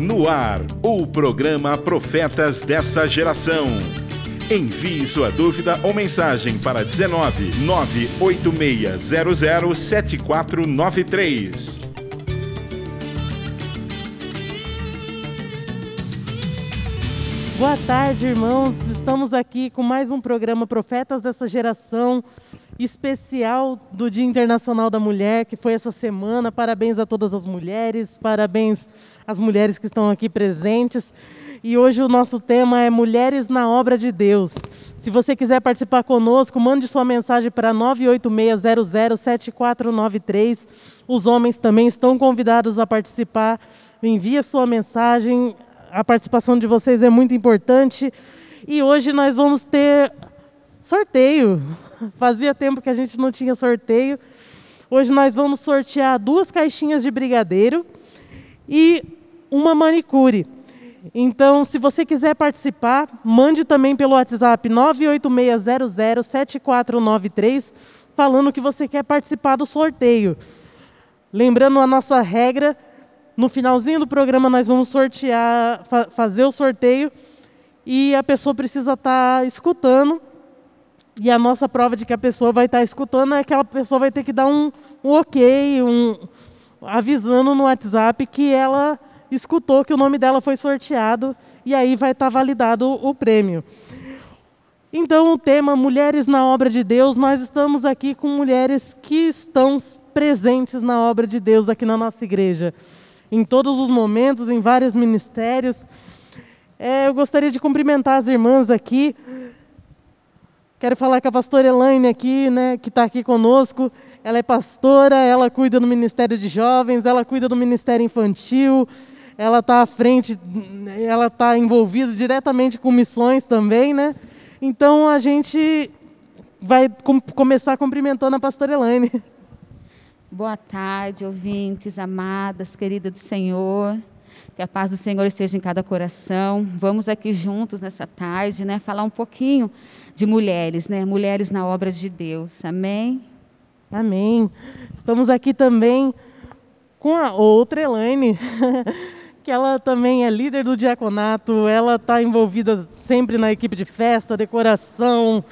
No ar, o programa Profetas desta Geração. Envie sua dúvida ou mensagem para 19 98600 Boa tarde, irmãos. Estamos aqui com mais um programa Profetas dessa Geração, especial do Dia Internacional da Mulher, que foi essa semana. Parabéns a todas as mulheres, parabéns às mulheres que estão aqui presentes. E hoje o nosso tema é Mulheres na Obra de Deus. Se você quiser participar conosco, mande sua mensagem para 986007493. Os homens também estão convidados a participar. Envie sua mensagem a participação de vocês é muito importante. E hoje nós vamos ter sorteio. Fazia tempo que a gente não tinha sorteio. Hoje nós vamos sortear duas caixinhas de brigadeiro e uma manicure. Então, se você quiser participar, mande também pelo WhatsApp 986007493, falando que você quer participar do sorteio. Lembrando a nossa regra no finalzinho do programa nós vamos sortear, fa fazer o sorteio e a pessoa precisa estar tá escutando. E a nossa prova de que a pessoa vai estar tá escutando é que a pessoa vai ter que dar um, um ok, um, avisando no WhatsApp que ela escutou que o nome dela foi sorteado e aí vai estar tá validado o prêmio. Então, o tema Mulheres na Obra de Deus, nós estamos aqui com mulheres que estão presentes na obra de Deus aqui na nossa igreja em todos os momentos, em vários ministérios. É, eu gostaria de cumprimentar as irmãs aqui. Quero falar com a pastora Elaine aqui, né, que está aqui conosco. Ela é pastora, ela cuida do Ministério de Jovens, ela cuida do Ministério Infantil, ela está à frente, ela está envolvida diretamente com missões também, né? Então a gente vai com, começar cumprimentando a pastora Elaine. Boa tarde, ouvintes, amadas, querida do Senhor. Que a paz do Senhor esteja em cada coração. Vamos aqui juntos nessa tarde, né, falar um pouquinho de mulheres, né, mulheres na obra de Deus. Amém. Amém. Estamos aqui também com a outra Elaine, que ela também é líder do diaconato, ela está envolvida sempre na equipe de festa, decoração,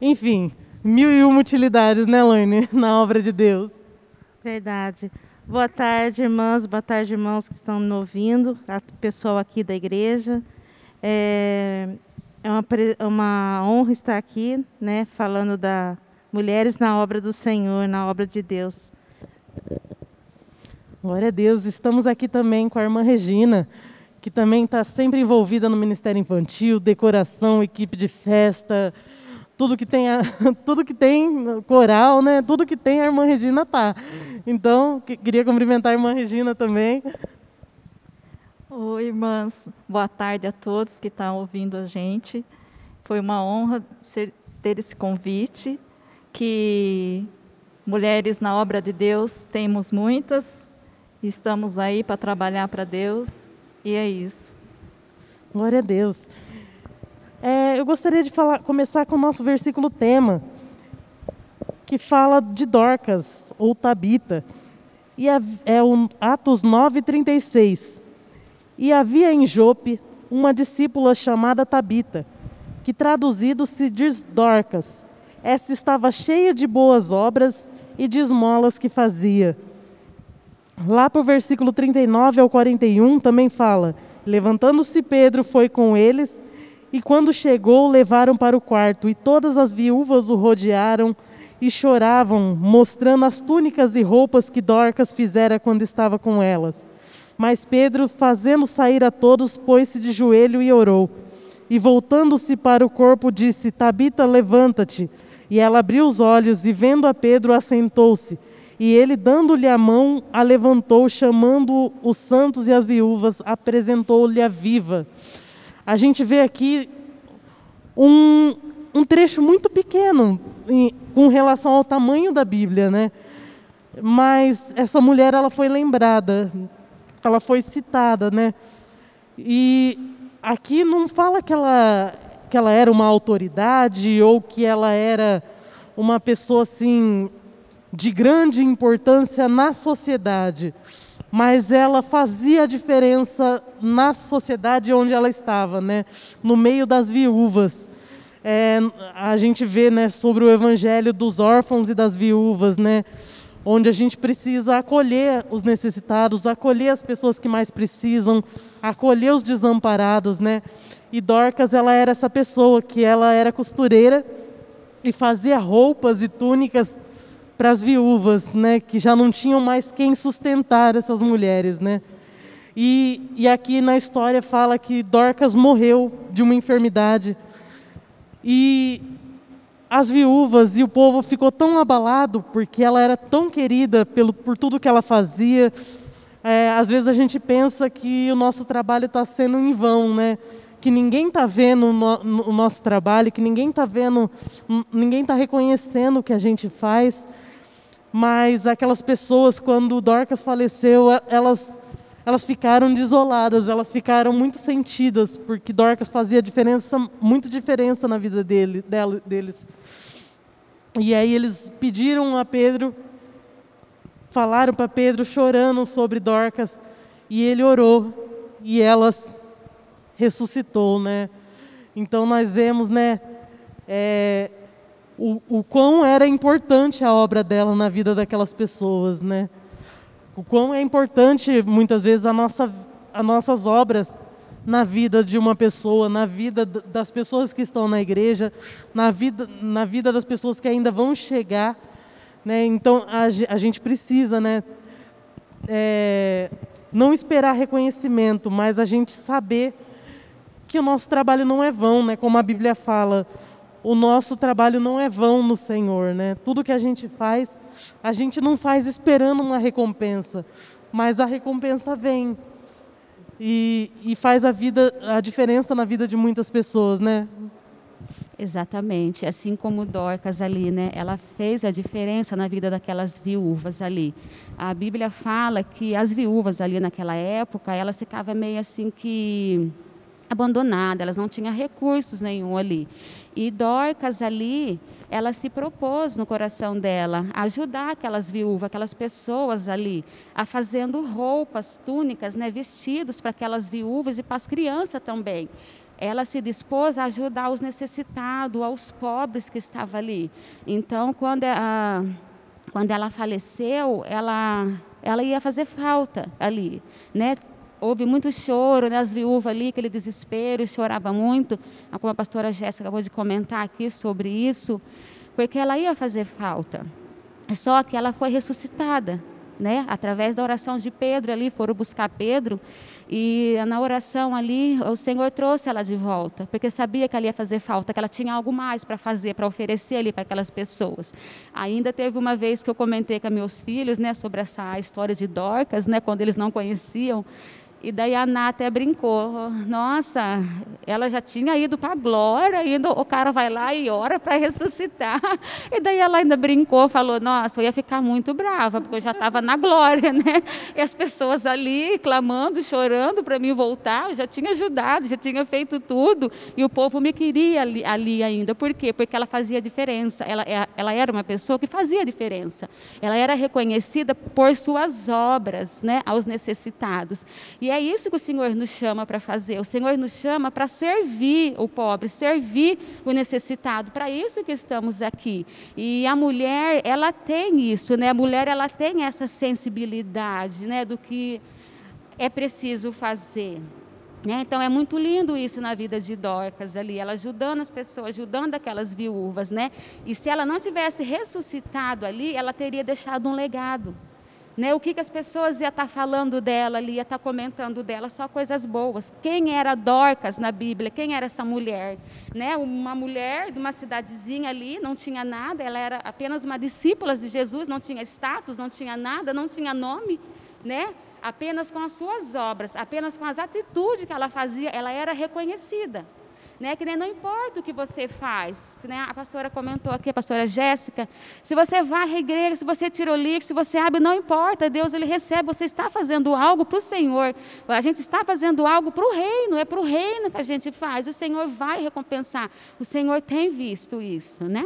enfim, mil e uma utilidades, né, Elaine, na obra de Deus. Verdade. Boa tarde, irmãs, boa tarde, irmãos que estão me ouvindo, a pessoal aqui da igreja. É, é uma, uma honra estar aqui, né, falando da mulheres na obra do Senhor, na obra de Deus. Glória a Deus. Estamos aqui também com a irmã Regina, que também está sempre envolvida no Ministério Infantil, decoração, equipe de festa, tudo que tem, a, tudo que tem coral, né? Tudo que tem a irmã Regina tá. Então, que, queria cumprimentar a irmã Regina também. Oi, irmãs. Boa tarde a todos que estão ouvindo a gente. Foi uma honra ser, ter esse convite. Que mulheres na obra de Deus temos muitas. Estamos aí para trabalhar para Deus. E é isso. Glória a Deus. É, eu gostaria de falar, começar com o nosso versículo tema, que fala de Dorcas, ou Tabita. E é o Atos 9,36. E havia em Jope uma discípula chamada Tabita, que traduzido se diz Dorcas. Essa estava cheia de boas obras e de esmolas que fazia. Lá para o versículo 39 ao 41 também fala: Levantando-se Pedro foi com eles e quando chegou, levaram para o quarto, e todas as viúvas o rodearam e choravam, mostrando as túnicas e roupas que Dorcas fizera quando estava com elas. Mas Pedro, fazendo sair a todos, pôs-se de joelho e orou. E voltando-se para o corpo, disse: Tabita, levanta-te. E ela abriu os olhos e, vendo a Pedro, assentou-se. E ele, dando-lhe a mão, a levantou, chamando os santos e as viúvas, apresentou-lhe a viva a gente vê aqui um, um trecho muito pequeno em, com relação ao tamanho da Bíblia, né? Mas essa mulher ela foi lembrada, ela foi citada, né? E aqui não fala que ela que ela era uma autoridade ou que ela era uma pessoa assim de grande importância na sociedade, mas ela fazia a diferença na sociedade onde ela estava, né? no meio das viúvas. É, a gente vê né, sobre o evangelho dos órfãos e das viúvas, né? onde a gente precisa acolher os necessitados, acolher as pessoas que mais precisam, acolher os desamparados, né? E Dorcas, ela era essa pessoa que ela era costureira e fazia roupas e túnicas para as viúvas, né? Que já não tinham mais quem sustentar essas mulheres, né? E, e aqui na história fala que Dorcas morreu de uma enfermidade e as viúvas e o povo ficou tão abalado porque ela era tão querida pelo, por tudo que ela fazia. É, às vezes a gente pensa que o nosso trabalho está sendo em vão, né? Que ninguém está vendo o, no, nosso trabalho, que ninguém está vendo, ninguém está reconhecendo o que a gente faz. Mas aquelas pessoas, quando Dorcas faleceu, elas elas ficaram desoladas, elas ficaram muito sentidas, porque Dorcas fazia diferença, muita diferença na vida dele, dela, deles. E aí eles pediram a Pedro, falaram para Pedro, chorando sobre Dorcas, e ele orou, e elas ressuscitou, né? Então nós vemos, né, é, o, o quão era importante a obra dela na vida daquelas pessoas, né? o quão é importante muitas vezes a nossa, as nossas obras na vida de uma pessoa, na vida das pessoas que estão na igreja, na vida, na vida das pessoas que ainda vão chegar. Né? Então a, a gente precisa né, é, não esperar reconhecimento, mas a gente saber que o nosso trabalho não é vão, né? como a Bíblia fala o nosso trabalho não é vão no Senhor, né? Tudo que a gente faz, a gente não faz esperando uma recompensa, mas a recompensa vem e, e faz a vida, a diferença na vida de muitas pessoas, né? Exatamente, assim como Dorcas ali, né? Ela fez a diferença na vida daquelas viúvas ali. A Bíblia fala que as viúvas ali naquela época, elas ficavam meio assim que abandonadas, elas não tinham recursos nenhum ali. E Dorcas ali, ela se propôs no coração dela ajudar aquelas viúvas, aquelas pessoas ali, a fazendo roupas, túnicas, né, vestidos para aquelas viúvas e para as crianças também. Ela se dispôs a ajudar os necessitados, aos pobres que estavam ali. Então, quando a, quando ela faleceu, ela ela ia fazer falta ali, né? Houve muito choro, né? as viúvas ali, aquele desespero, chorava muito, como a pastora Jéssica acabou de comentar aqui sobre isso, porque ela ia fazer falta. Só que ela foi ressuscitada, né? Através da oração de Pedro ali, foram buscar Pedro e na oração ali o Senhor trouxe ela de volta, porque sabia que ela ia fazer falta, que ela tinha algo mais para fazer, para oferecer ali para aquelas pessoas. Ainda teve uma vez que eu comentei com meus filhos, né, sobre essa história de Dorcas, né, quando eles não conheciam e daí a Ná até brincou. Nossa, ela já tinha ido para a glória, ainda o cara vai lá e ora para ressuscitar. E daí ela ainda brincou, falou: Nossa, eu ia ficar muito brava, porque eu já estava na glória, né? E as pessoas ali clamando, chorando para mim voltar. Eu já tinha ajudado, já tinha feito tudo. E o povo me queria ali, ali ainda. Por quê? Porque ela fazia diferença. Ela, é, ela era uma pessoa que fazia diferença. Ela era reconhecida por suas obras né, aos necessitados. E é isso que o Senhor nos chama para fazer. O Senhor nos chama para servir o pobre, servir o necessitado. Para isso que estamos aqui. E a mulher, ela tem isso, né? A mulher, ela tem essa sensibilidade, né, do que é preciso fazer. Né? Então é muito lindo isso na vida de Dorcas ali, ela ajudando as pessoas, ajudando aquelas viúvas, né? E se ela não tivesse ressuscitado ali, ela teria deixado um legado. Né, o que, que as pessoas iam estar tá falando dela ali, ia estar tá comentando dela, só coisas boas. Quem era Dorcas na Bíblia? Quem era essa mulher? Né, uma mulher de uma cidadezinha ali, não tinha nada, ela era apenas uma discípula de Jesus, não tinha status, não tinha nada, não tinha nome. Né? Apenas com as suas obras, apenas com as atitudes que ela fazia, ela era reconhecida. Né? Que nem não importa o que você faz. Que nem a pastora comentou aqui, a pastora Jéssica. Se você vai à igreja, se você tira o lixo, se você abre, não importa. Deus ele recebe. Você está fazendo algo para o Senhor. A gente está fazendo algo para o reino. É para o reino que a gente faz. O Senhor vai recompensar. O Senhor tem visto isso, né?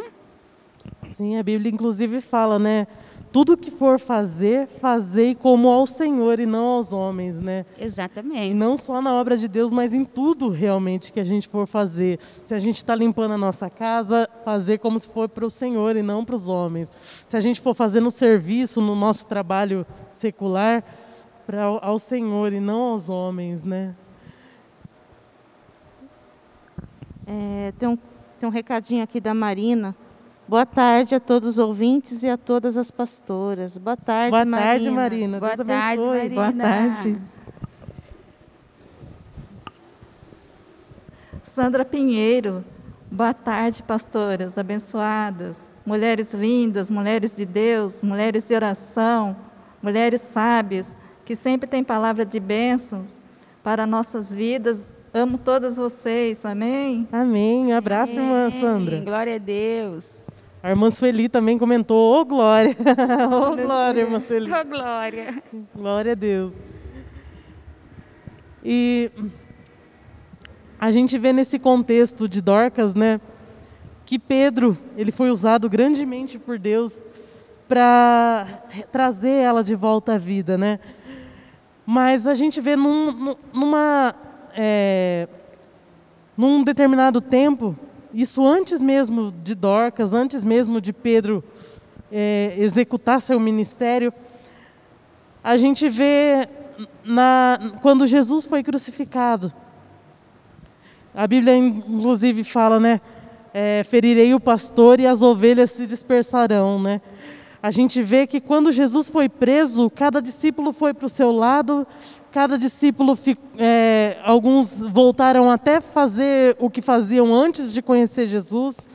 Sim, a Bíblia inclusive fala, né? Tudo que for fazer, fazei como ao Senhor e não aos homens, né? Exatamente. E não só na obra de Deus, mas em tudo realmente que a gente for fazer. Se a gente está limpando a nossa casa, fazer como se for para o Senhor e não para os homens. Se a gente for fazer no serviço, no nosso trabalho secular, para ao Senhor e não aos homens, né? É, tem, um, tem um recadinho aqui da Marina. Boa tarde a todos os ouvintes e a todas as pastoras. Boa tarde, Boa Marina. tarde, Marina. Boa Deus tarde, abençoe. Marina. Boa tarde. Sandra Pinheiro. Boa tarde, pastoras abençoadas, mulheres lindas, mulheres de Deus, mulheres de oração, mulheres sábias, que sempre têm palavra de bênçãos para nossas vidas. Amo todas vocês, amém? Amém. Abraço, irmã Amém. Sandra. Glória a Deus. A irmã Sueli também comentou, ô glória. ô glória, irmã Sueli. Oh, glória. Glória a Deus. E a gente vê nesse contexto de Dorcas, né, que Pedro, ele foi usado grandemente por Deus para trazer ela de volta à vida, né? Mas a gente vê num- numa é, num determinado tempo, isso antes mesmo de Dorcas, antes mesmo de Pedro é, executar seu ministério, a gente vê na, quando Jesus foi crucificado. A Bíblia, inclusive, fala, né? é, ferirei o pastor e as ovelhas se dispersarão, né? A gente vê que quando Jesus foi preso, cada discípulo foi para o seu lado, cada discípulo, é, alguns voltaram até fazer o que faziam antes de conhecer Jesus,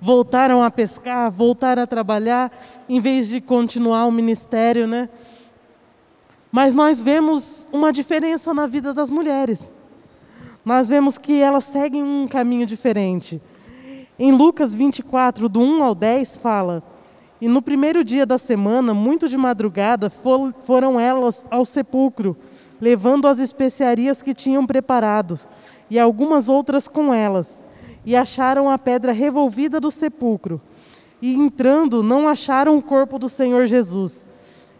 voltaram a pescar, voltaram a trabalhar, em vez de continuar o ministério, né? Mas nós vemos uma diferença na vida das mulheres. Nós vemos que elas seguem um caminho diferente. Em Lucas 24, do 1 ao 10, fala: E no primeiro dia da semana, muito de madrugada, for- foram elas ao sepulcro, levando as especiarias que tinham preparados, e algumas outras com elas, e acharam a pedra revolvida do sepulcro. E entrando, não acharam o corpo do Senhor Jesus.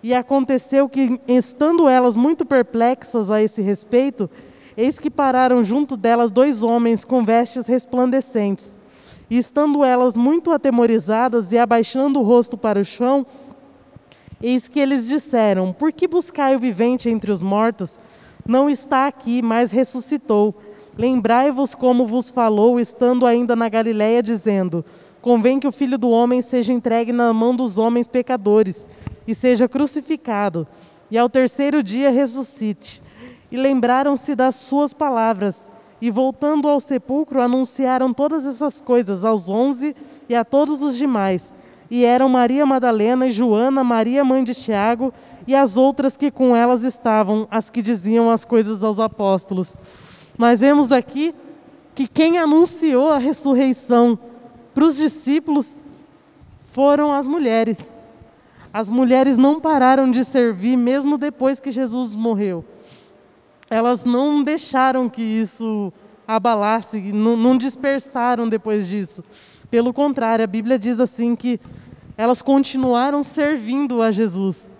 E aconteceu que, estando elas muito perplexas a esse respeito, eis que pararam junto delas dois homens com vestes resplandecentes. E estando elas muito atemorizadas e abaixando o rosto para o chão, eis que eles disseram: Por que buscai o vivente entre os mortos? Não está aqui, mas ressuscitou. Lembrai-vos como vos falou, estando ainda na Galiléia, dizendo: Convém que o filho do homem seja entregue na mão dos homens pecadores e seja crucificado, e ao terceiro dia ressuscite. E lembraram-se das suas palavras, e voltando ao sepulcro, anunciaram todas essas coisas aos onze e a todos os demais. E eram Maria Madalena e Joana, Maria mãe de Tiago, e as outras que com elas estavam, as que diziam as coisas aos apóstolos. Nós vemos aqui que quem anunciou a ressurreição para os discípulos foram as mulheres. As mulheres não pararam de servir mesmo depois que Jesus morreu. Elas não deixaram que isso abalasse, não, não dispersaram depois disso. Pelo contrário, a Bíblia diz assim que elas continuaram servindo a Jesus.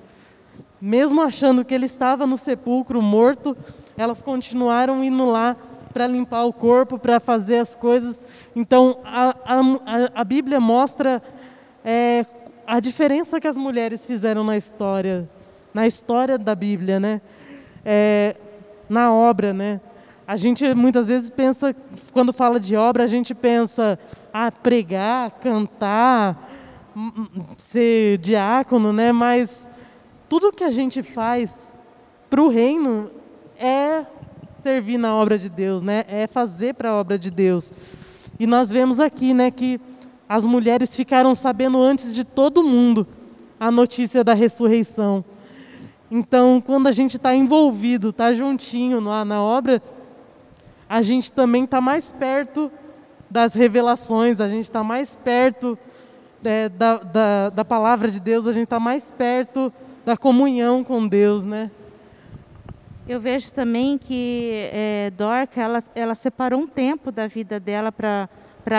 Mesmo achando que ele estava no sepulcro morto, elas continuaram indo lá para limpar o corpo, para fazer as coisas. Então, a, a- a Bíblia mostra é, a diferença que as mulheres fizeram na história, na história da Bíblia, né? É, na obra, né? A gente muitas vezes pensa, quando fala de obra, a gente pensa, ah, pregar, cantar, ser diácono, né? Mas tudo que a gente faz para o reino é servir na obra de Deus, né? É fazer para a obra de Deus. E nós vemos aqui, né, que as mulheres ficaram sabendo antes de todo mundo a notícia da ressurreição. Então, quando a gente está envolvido, está juntinho na, na obra, a gente também está mais perto das revelações, a gente está mais perto é, da, da, da palavra de Deus, a gente está mais perto da comunhão com Deus, né? Eu vejo também que é, Dorca, ela, ela separou um tempo da vida dela para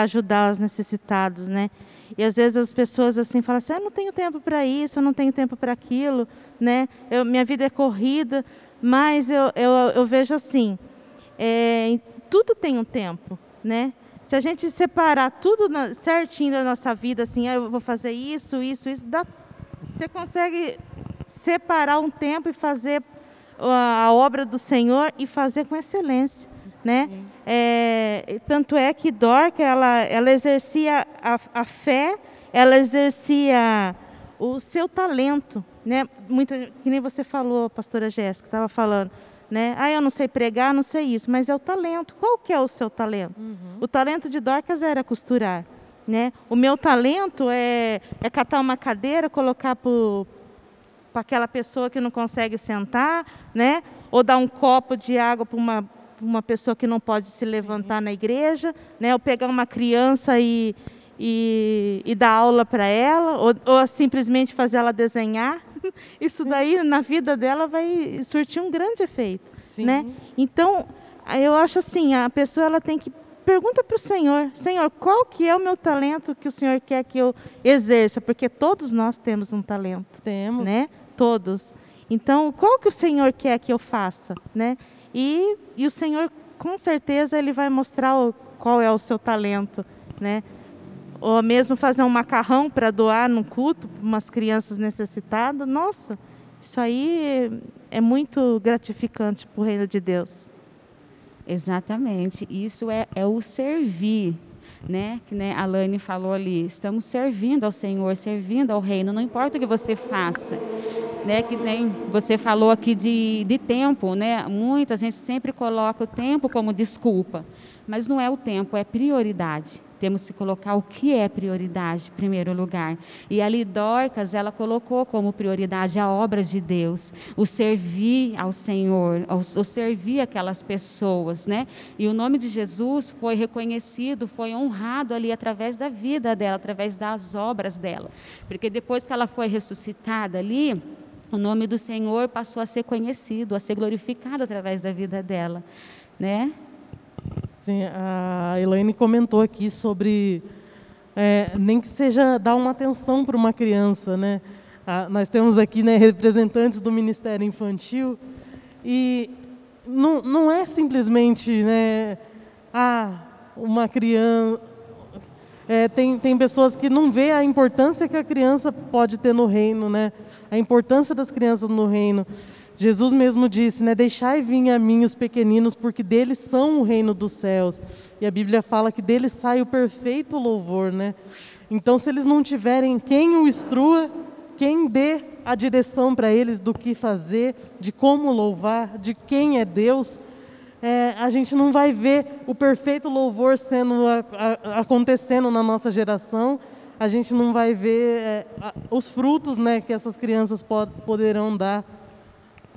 ajudar os necessitados, né? E às vezes as pessoas assim falam assim, ah, não tenho tempo para isso, eu não tenho tempo para aquilo, né? Eu, minha vida é corrida, mas eu, eu, eu vejo assim, é, tudo tem um tempo, né? Se a gente separar tudo na, certinho da nossa vida, assim, ah, eu vou fazer isso, isso, isso, dá, você consegue separar um tempo e fazer a obra do Senhor e fazer com excelência, né? É, tanto é que Dorca ela, ela exercia a, a fé, ela exercia o seu talento, né? Muita, que nem você falou, pastora Jéssica, estava falando, né? Ah, eu não sei pregar, não sei isso, mas é o talento. Qual que é o seu talento? Uhum. O talento de Dorcas era costurar, né? O meu talento é, é catar uma cadeira, colocar para aquela pessoa que não consegue sentar, né? Ou dar um copo de água para uma uma pessoa que não pode se levantar na igreja, né? Ou pegar uma criança e, e, e dar aula para ela, ou, ou simplesmente fazer ela desenhar. Isso daí na vida dela vai surtir um grande efeito, Sim. né? Então eu acho assim, a pessoa ela tem que pergunta para o Senhor, Senhor, qual que é o meu talento que o Senhor quer que eu exerça? Porque todos nós temos um talento, temos, né? Todos. Então, qual que o Senhor quer que eu faça, né? E, e o Senhor, com certeza, Ele vai mostrar o, qual é o seu talento, né? Ou mesmo fazer um macarrão para doar no culto para umas crianças necessitadas. Nossa, isso aí é, muito gratificante para o reino de Deus. Exatamente. Isso é, é o servir, né? Que né, a Lani falou ali. Estamos servindo ao Senhor, servindo ao reino. Não importa o que você faça né, que nem você falou aqui de, de tempo, né? Muita gente sempre coloca o tempo como desculpa, mas não é o tempo, é prioridade. Temos que colocar o que é prioridade em primeiro lugar. E ali Dorcas, ela colocou como prioridade a obra de Deus, o servir ao Senhor, o, servir aquelas pessoas, né? E o nome de Jesus foi reconhecido, foi honrado ali através da vida dela, através das obras dela. Porque depois que ela foi ressuscitada ali, o nome do Senhor passou a ser conhecido, a ser glorificado através da vida dela, né? Sim, a Elaine comentou aqui sobre é, nem que seja dar uma atenção para uma criança, né? Ah, nós temos aqui né, representantes do Ministério Infantil e não, não é simplesmente né, ah, uma criança. É, tem, tem pessoas que não vê a importância que a criança pode ter no reino, né? a importância das crianças no reino. Jesus mesmo disse, né, deixai vir a mim os pequeninos, porque deles são o reino dos céus. E a Bíblia fala que deles sai o perfeito louvor, né? Então, se eles não tiverem quem o instrua, quem dê a direção para eles do que fazer, de como louvar, de quem é Deus, é, a gente não vai ver o perfeito louvor sendo a, a, acontecendo na nossa geração a gente não vai ver é, os frutos né, que essas crianças pod poderão dar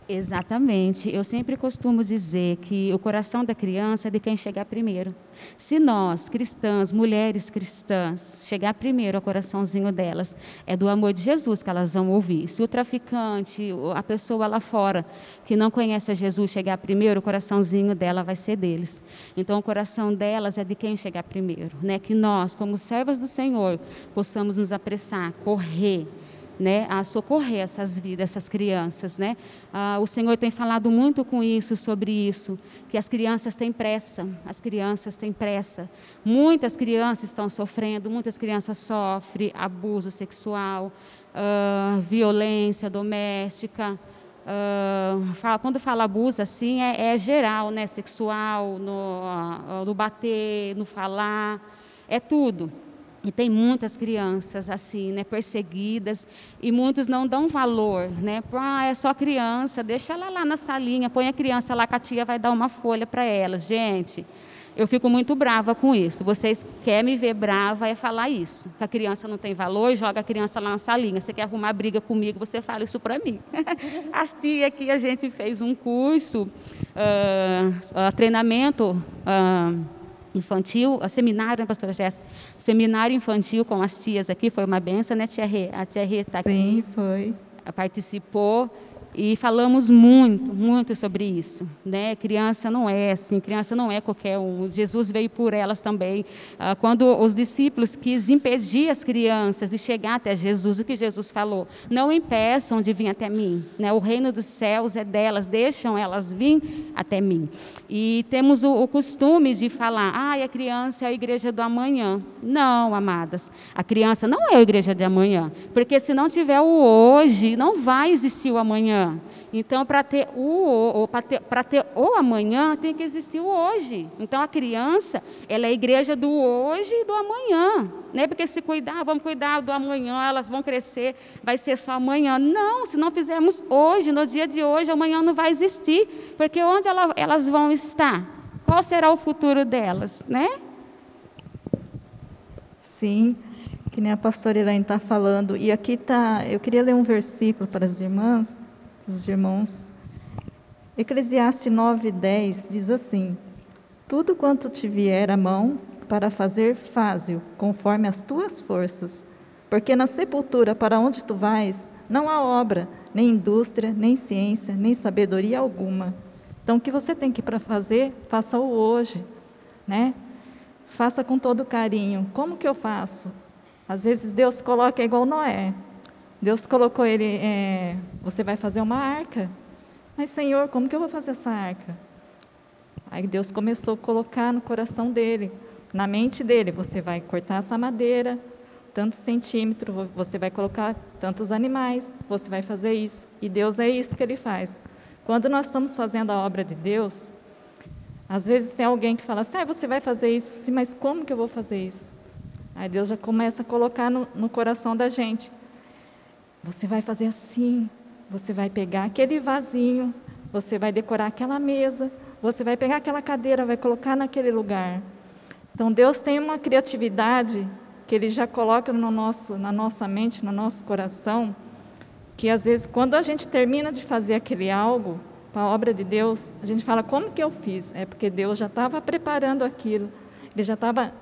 Exatamente. Eu sempre costumo dizer que o coração da criança é de quem chegar primeiro. Se nós, cristãs, mulheres cristãs, chegar primeiro ao coraçãozinho delas, é do amor de Jesus que elas vão ouvir. Se o traficante, a pessoa lá fora que não conhece a Jesus chegar primeiro, o coraçãozinho dela vai ser deles. Então, o coração delas é de quem chegar primeiro. Né? Que nós, como servas do Senhor, possamos nos apressar, correr né, a socorrer essas vidas, essas crianças, né? Ah, o Senhor tem falado muito com isso, sobre isso, que as crianças têm pressa, as crianças têm pressa. Muitas crianças estão sofrendo, muitas crianças sofrem abuso sexual, ah, violência doméstica. Uh, fala, quando fala abuso assim é, é geral, né? Sexual, no, no bater, no falar, é tudo. E tem muitas crianças assim, né, perseguidas, e muitos não dão valor, né? Ah, é só criança, deixa ela lá na salinha, põe a criança lá que a tia vai dar uma folha para ela. Gente, eu fico muito brava com isso. Vocês querem me ver brava é falar isso. Que a criança não tem valor, joga a criança lá na salinha. Você quer arrumar briga comigo, você fala isso para mim. As tias aqui, a gente fez um curso, uh, uh, treinamento. Uh, infantil, seminário, né, pastora Jéssica? Seminário infantil com as tias aqui, foi uma benção, né, tia Rê? A tia Rê está aqui. Sim, foi. Participou. E falamos muito, muito sobre isso. Né? Criança não é assim, criança não é qualquer um. Jesus veio por elas também. Ah, quando os discípulos quis impedir as crianças de chegar até Jesus, o que Jesus falou? Não impeçam de vir até mim. Né? O reino dos céus é delas, deixam elas vir até mim. E temos o, costume de falar, ah, a criança é a igreja do amanhã. Não, amadas, a criança não é a igreja de amanhã, porque se não tiver o hoje, não vai existir o amanhã. Então, para ter o para ter, ter o amanhã, tem que existir o hoje. Então, a criança, ela é a igreja do hoje e do amanhã. Né? Porque se cuidar, vamos cuidar do amanhã, elas vão crescer, vai ser só amanhã. Não, se não fizermos hoje, no dia de hoje, amanhã não vai existir. Porque onde ela, elas vão estar? Qual será o futuro delas, né? Sim, que nem a pastora Elaine está falando. E aqui está, eu queria ler um versículo para as irmãs, os irmãos. Eclesiastes 9, 10 diz assim: Tudo quanto te vier à mão para fazer, faze-o, conforme as tuas forças. Porque na sepultura para onde tu vais, não há obra, nem indústria, nem ciência, nem sabedoria alguma. Então, o que você tem que para fazer, faça-o hoje, né? Faça com todo carinho. Como que eu faço? Às vezes Deus coloca igual Noé. Deus colocou ele, é, você vai fazer uma arca. Mas, Senhor, como que eu vou fazer essa arca? Aí Deus começou a colocar no coração dele, na mente dele, você vai cortar essa madeira, tantos centímetros, você vai colocar tantos animais, você vai fazer isso. E Deus é isso que ele faz. Quando nós estamos fazendo a obra de Deus, às vezes tem alguém que fala assim, ah, você vai fazer isso, sim, mas como que eu vou fazer isso? Aí Deus já começa a colocar no, no coração da gente. Você vai fazer assim, você vai pegar aquele vasinho, você vai decorar aquela mesa, você vai pegar aquela cadeira, vai colocar naquele lugar. Então Deus tem uma criatividade que Ele já coloca no nosso, na nossa mente, no nosso coração, que às vezes quando a gente termina de fazer aquele algo para a obra de Deus, a gente fala como que eu fiz? É porque Deus já estava preparando aquilo, Ele já estava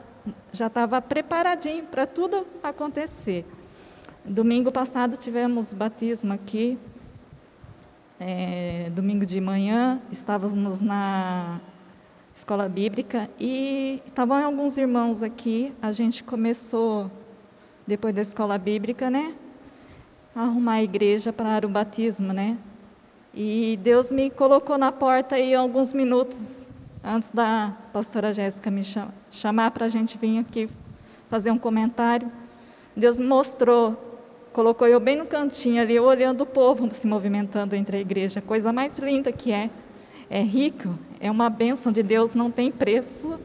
já estava preparadinho para tudo acontecer. Domingo passado tivemos batismo aqui. É, domingo de manhã estávamos na escola bíblica e estavam alguns irmãos aqui. A gente começou depois da escola bíblica, né, a arrumar a igreja para o batismo, né? E Deus me colocou na porta aí alguns minutos antes da pastora Jéssica me chamar para a gente vir aqui fazer um comentário. Deus mostrou colocou eu bem no cantinho ali, olhando o povo se movimentando entre a igreja, coisa mais linda que é. É rico, é uma bênção de Deus, não tem preço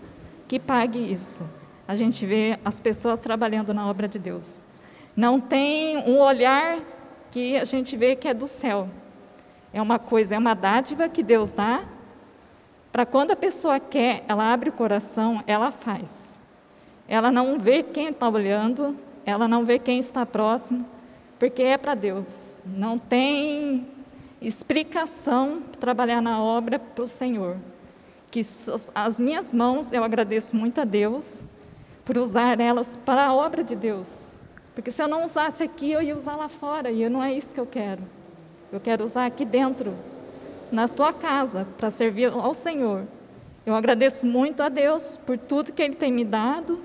que pague isso. A gente vê as pessoas trabalhando na obra de Deus. Não tem um olhar que a gente vê que é do céu. É uma coisa, é uma dádiva que Deus dá, para quando a pessoa quer, ela abre o coração, ela faz. Ela não vê quem está olhando, ela não vê quem está próximo, porque é para Deus. Não tem explicação trabalhar na obra para o Senhor. Que as minhas mãos, eu agradeço muito a Deus por usar elas para a obra de Deus. Porque se eu não usasse aqui, eu ia usar lá fora, e não é isso que eu quero. Eu quero usar aqui dentro, na tua casa, para servir ao Senhor. Eu agradeço muito a Deus por tudo que Ele tem me dado,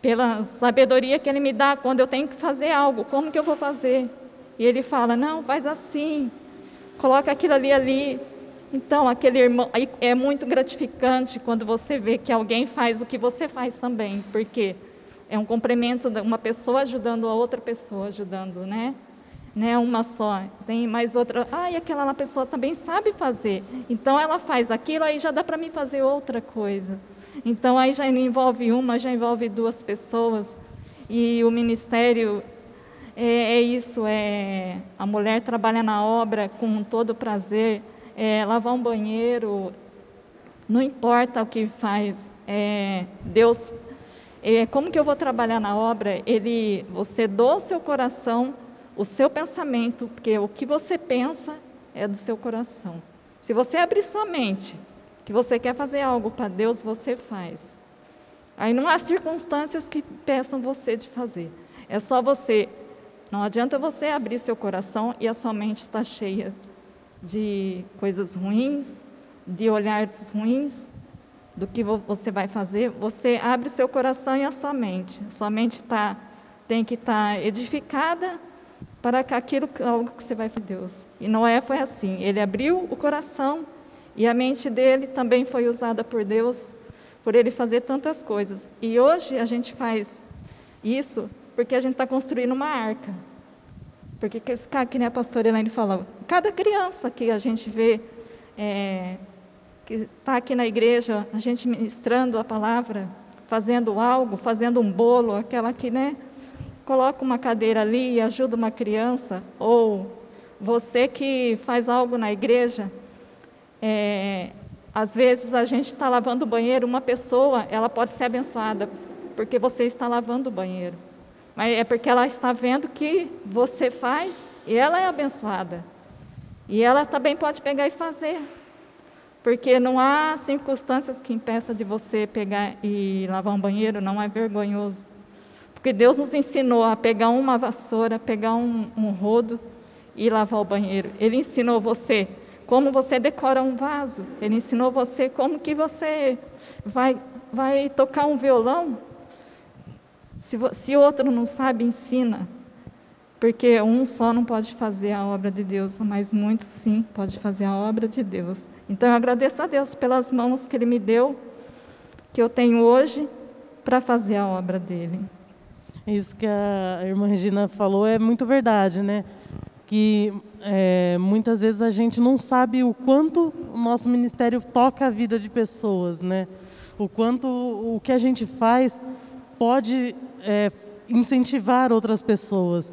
pela sabedoria que Ele me dá quando eu tenho que fazer algo, como que eu vou fazer? E Ele fala, não, faz assim, coloca aquilo ali ali. Então, aquele irmão, é muito gratificante quando você vê que alguém faz o que você faz também, porque é um complemento de uma pessoa ajudando a outra pessoa, ajudando, né? Não é uma só, tem mais outra. Ah, e aquela pessoa também sabe fazer. Então ela faz aquilo, aí já dá para mim fazer outra coisa. Então aí já não envolve uma, já envolve duas pessoas. E o ministério é, é isso, é a mulher trabalha na obra com todo prazer, é, lavar um banheiro, não importa o que faz, é, Deus, é, como que eu vou trabalhar na obra? Ele, você doa o seu coração, o seu pensamento, porque o que você pensa é do seu coração. Se você abrir sua mente que você quer fazer algo para Deus, você faz. Aí não há circunstâncias que peçam você de fazer. É só você Não adianta você abrir seu coração e a sua mente está cheia de coisas ruins, de olhares ruins, do que você vai fazer. Você abre seu coração e a sua mente. A sua mente tá, tem que estar tá edificada para aquilo algo que você vai fazer Deus. E Noé foi assim. Ele abriu o coração e a mente dele também foi usada por Deus, por ele fazer tantas coisas. E hoje a gente faz isso porque a gente está construindo uma arca. Porque, que nem a pastora Elaine falou, cada criança que a gente vê, é, que está aqui na igreja, a gente ministrando a palavra, fazendo algo, fazendo um bolo, aquela que, né, coloca uma cadeira ali e ajuda uma criança, ou você que faz algo na igreja, é, às vezes a gente está lavando o banheiro, uma pessoa, ela pode ser abençoada, porque você está lavando o banheiro. Mas é porque ela está vendo que você faz e ela é abençoada. E ela também pode pegar e fazer. Porque não há circunstâncias que impeçam de você pegar e lavar um banheiro, não é vergonhoso. Porque Deus nos ensinou a pegar uma vassoura, pegar um, um rodo e lavar o banheiro. Ele ensinou você como você decora um vaso. Ele ensinou você como que você vai, vai tocar um violão. Se, se outro não sabe, ensina. Porque um só não pode fazer a obra de Deus, mas muitos sim pode fazer a obra de Deus. Então eu agradeço a Deus pelas mãos que Ele me deu, que eu tenho hoje, para fazer a obra dele. Isso que a irmã Regina falou é muito verdade, né? que é, muitas vezes a gente não sabe o quanto o nosso ministério toca a vida de pessoas, né? O quanto o que a gente faz pode é, incentivar outras pessoas.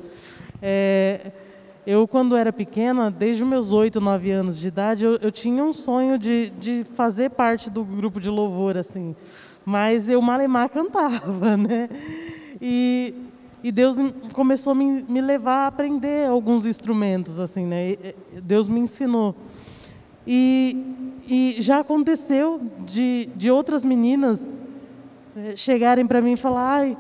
É, eu, quando era pequena, desde os meus oito, nove anos de idade, eu, eu tinha um sonho de, de fazer parte do grupo de louvor, assim. Mas eu malemar cantava, né? E e Deus começou a me, me levar a aprender alguns instrumentos, assim, né? Deus me ensinou. E, e já aconteceu de, de outras meninas eh, chegarem para mim e falar: ai,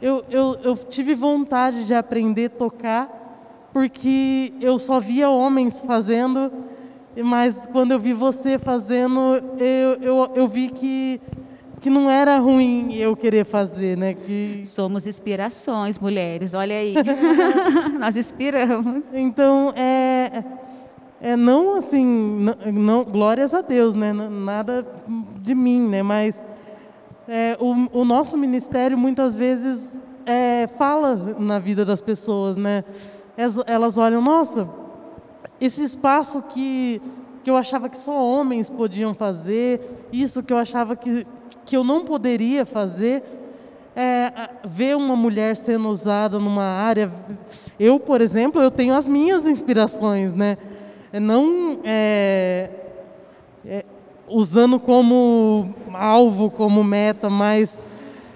eu, eu, eu tive vontade de aprender a tocar, porque eu só via homens fazendo, mas quando eu vi você fazendo, eu, eu, eu vi que que não era ruim eu querer fazer, né? Que... Somos inspirações, mulheres, olha aí. Nós inspiramos. Então, é, é não assim, não, não, glórias a Deus, né? Nada de mim, né? Mas é, o, o, nosso ministério muitas vezes é, fala na vida das pessoas, né? Elas, elas olham, nossa, esse espaço que que eu achava que só homens podiam fazer, isso que eu achava que que eu não poderia fazer é, ver uma mulher sendo usada numa área. Eu, por exemplo, eu tenho as minhas inspirações, né? É não é, é, usando como alvo, como meta, mas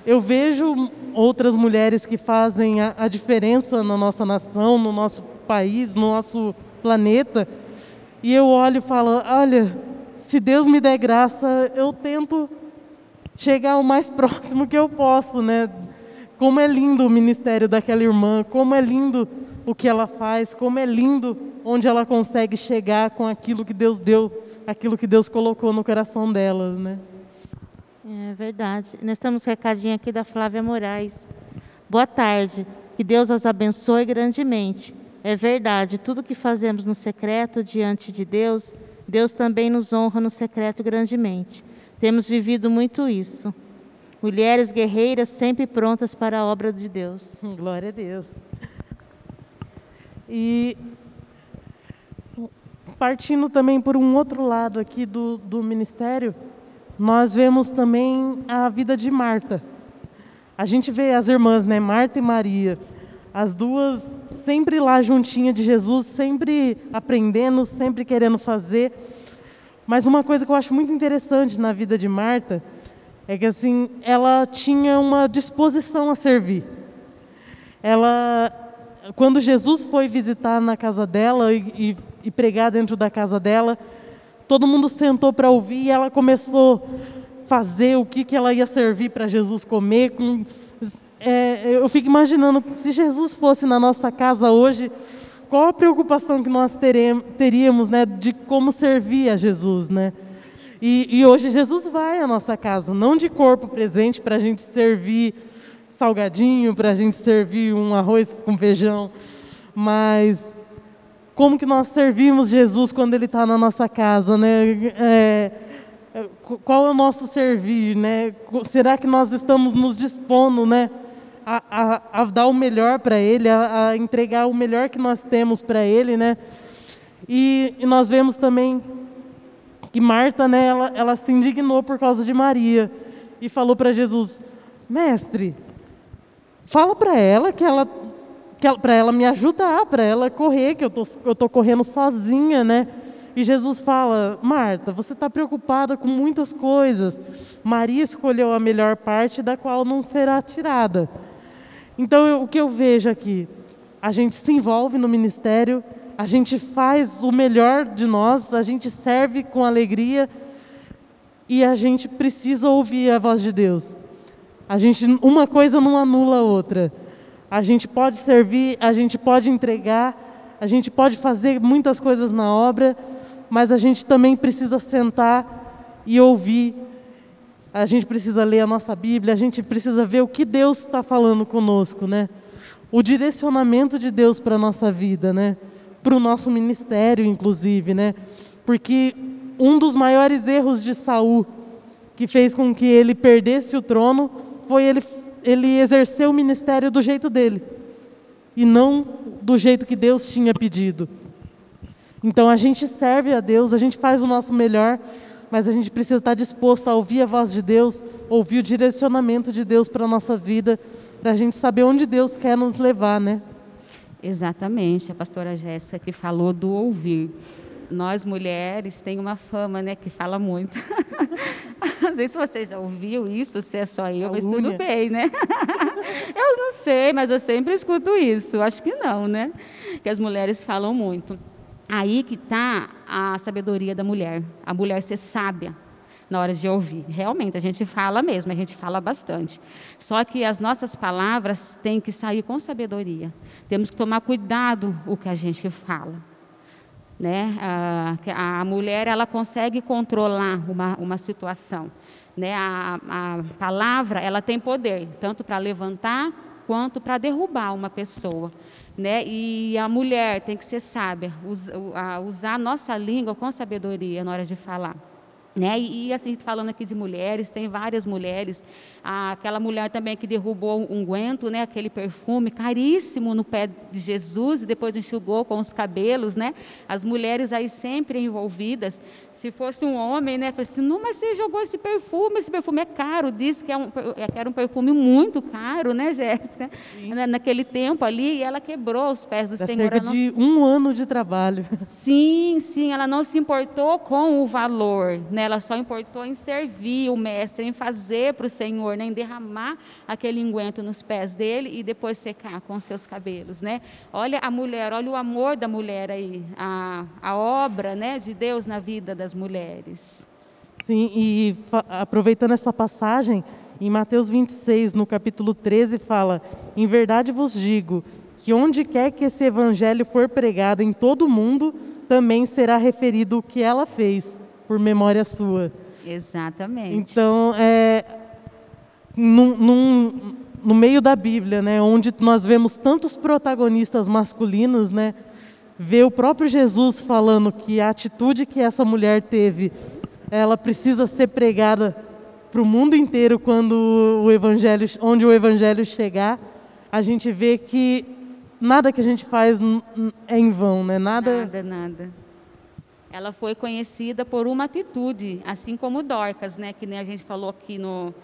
eu vejo outras mulheres que fazem a, a diferença na nossa nação, no nosso país, no nosso planeta, e eu olho e falo: olha, se Deus me der graça, eu tento chegar o mais próximo que eu posso, né? Como é lindo o ministério daquela irmã, como é lindo o que ela faz, como é lindo onde ela consegue chegar com aquilo que Deus deu, aquilo que Deus colocou no coração dela, né? É verdade. Nós temos recadinho aqui da Flávia Moraes. Boa tarde. Que Deus as abençoe grandemente. É verdade, tudo que fazemos no secreto diante de Deus, Deus também nos honra no secreto grandemente. Temos vivido muito isso. Mulheres guerreiras sempre prontas para a obra de Deus. Glória a Deus. E partindo também por um outro lado aqui do, do ministério, nós vemos também a vida de Marta. A gente vê as irmãs, né, Marta e Maria, as duas sempre lá juntinha de Jesus, sempre aprendendo, sempre querendo fazer. Mas uma coisa que eu acho muito interessante na vida de Marta é que assim, ela tinha uma disposição a servir. Ela quando Jesus foi visitar na casa dela e, e, e pregar dentro da casa dela, todo mundo sentou para ouvir e ela começou a fazer o que, que ela ia servir para Jesus comer, com, é, eu fico imaginando se Jesus fosse na nossa casa hoje, qual a preocupação que nós teremos, teríamos, né, de como servir a Jesus, né? E, e hoje Jesus vai à nossa casa, não de corpo presente para a gente servir salgadinho, para a gente servir um arroz com feijão, mas como que nós servimos Jesus quando Ele está na nossa casa, né? É, qual é o nosso servir, né? Será que nós estamos nos dispondo, né? A, a, a dar o melhor para Ele, a, a, entregar o melhor que nós temos para Ele, né? E, e nós vemos também que Marta, né, ela, ela se indignou por causa de Maria e falou para Jesus: Mestre, fala para ela que ela, para ela me ajudar, para ela correr, que eu tô, eu tô correndo sozinha, né? E Jesus fala: Marta, você está preocupada com muitas coisas. Maria escolheu a melhor parte, da qual não será tirada. Então, eu, o que eu vejo aqui? A gente se envolve no ministério, a gente faz o melhor de nós, a gente serve com alegria e a gente precisa ouvir a voz de Deus. A gente, uma coisa não anula a outra. A gente pode servir, a gente pode entregar, a gente pode fazer muitas coisas na obra, mas a gente também precisa sentar e ouvir. A gente precisa ler a nossa Bíblia, a gente precisa ver o que Deus está falando conosco, né? O direcionamento de Deus para a nossa vida, né? para o nosso ministério, inclusive, né? Porque um dos maiores erros de Saul, que fez com que ele perdesse o trono, foi ele, ele exercer o ministério do jeito dele e não do jeito que Deus tinha pedido. Então a gente serve a Deus, a gente faz o nosso melhor, mas a gente precisa estar disposto a ouvir a voz de Deus, ouvir o direcionamento de Deus para a nossa vida, para a gente saber onde Deus quer nos levar, né? Exatamente, a pastora Jéssica que falou do ouvir. Nós mulheres tem uma fama, né, que fala muito. Às vezes você já ouviu isso, se é só eu, mas tudo bem, né? eu não sei, mas eu sempre escuto isso. Acho que não, né? Que as mulheres falam muito. Aí que está a sabedoria da mulher. A mulher ser sábia na hora de ouvir. Realmente, a gente fala mesmo, a gente fala bastante. Só que as nossas palavras têm que sair com sabedoria. Temos que tomar cuidado o que a gente fala. Né? A, a mulher ela consegue controlar uma, uma situação. Né? A, a palavra ela tem poder, tanto para levantar quanto para derrubar uma pessoa. Né? E a mulher tem que ser sábia, usar a nossa língua com sabedoria na hora de falar. Né? E, assim, falando aqui de mulheres, tem várias mulheres. Ah, aquela mulher também que derrubou um unguento, né? aquele perfume caríssimo no pé de Jesus e depois enxugou com os cabelos. Né? As mulheres aí sempre envolvidas. Se fosse um homem, né? Falei assim, não, mas você jogou esse perfume, esse perfume é caro. Disse que, é um, é, que era um perfume muito caro, né, Jéssica? Naquele tempo ali, e ela quebrou os pés do Dá Senhor. cerca não... de um ano de trabalho. Sim, sim, ela não se importou com o valor, né? Ela só importou em servir o mestre, em fazer para o Senhor, né? em derramar aquele unguento nos pés dele e depois secar com seus cabelos. Né? Olha a mulher, olha o amor da mulher aí, a, a obra né, de Deus na vida das mulheres. Sim, e aproveitando essa passagem, em Mateus 26, no capítulo 13, fala: Em verdade vos digo que onde quer que esse evangelho for pregado em todo o mundo, também será referido o que ela fez por memória sua. Exatamente. Então, é, num, num, no meio da Bíblia, né, onde nós vemos tantos protagonistas masculinos, né, ver o próprio Jesus falando que a atitude que essa mulher teve, ela precisa ser pregada para o mundo inteiro quando o evangelho, onde o evangelho chegar, a gente vê que nada que a gente faz é em vão, né? Nada, nada. nada. Ela foi conhecida por uma atitude, assim como Dorcas, né, que nem a gente falou aqui no,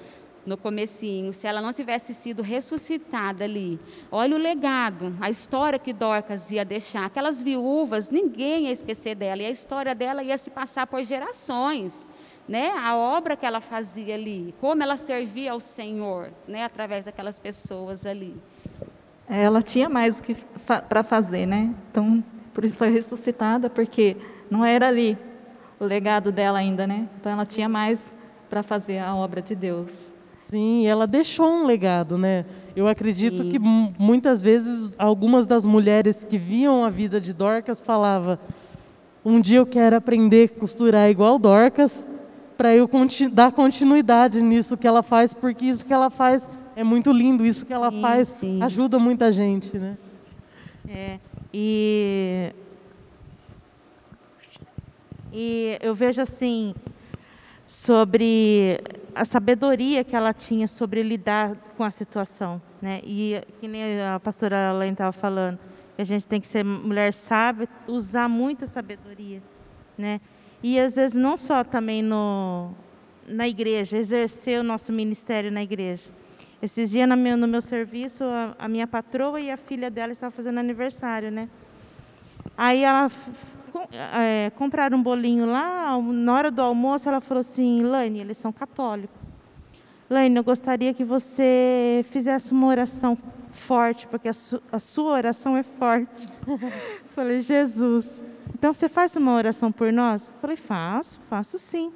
no comecinho, se ela não tivesse sido ressuscitada ali. Olha o legado, a história que Dorcas ia deixar. Aquelas viúvas, ninguém ia esquecer dela, e a história dela ia se passar por gerações. Né? A obra que ela fazia ali, como ela servia ao Senhor, né? através daquelas pessoas ali. Ela tinha mais o que fa para fazer, né? Então, por isso foi ressuscitada, porque não era ali o legado dela ainda, né? Então ela tinha mais para fazer a obra de Deus. Sim, ela deixou um legado, né? Eu acredito Sim. que muitas vezes algumas das mulheres que viam a vida de Dorcas falava: um dia eu quero aprender a costurar igual Dorcas, para eu continu dar continuidade nisso que ela faz, porque isso que ela faz é muito lindo, isso que sim, ela faz sim. ajuda muita gente, né? É, e e eu vejo assim sobre a sabedoria que ela tinha sobre lidar com a situação, né? E que nem a pastora Alain estava falando, a gente tem que ser mulher sábia, usar muita sabedoria, né? E às vezes não só também no, na igreja, exercer o nosso ministério na igreja. Esses dias no meu, no meu serviço, a, a minha patroa e a filha dela estavam fazendo aniversário, né? Aí ela é, compraram um bolinho lá, na hora do almoço ela falou assim, Laine, eles são católicos. Laine, eu gostaria que você fizesse uma oração forte, porque a, su a sua oração é forte. Falei, Jesus. Então você faz uma oração por nós? Falei, faço, faço sim.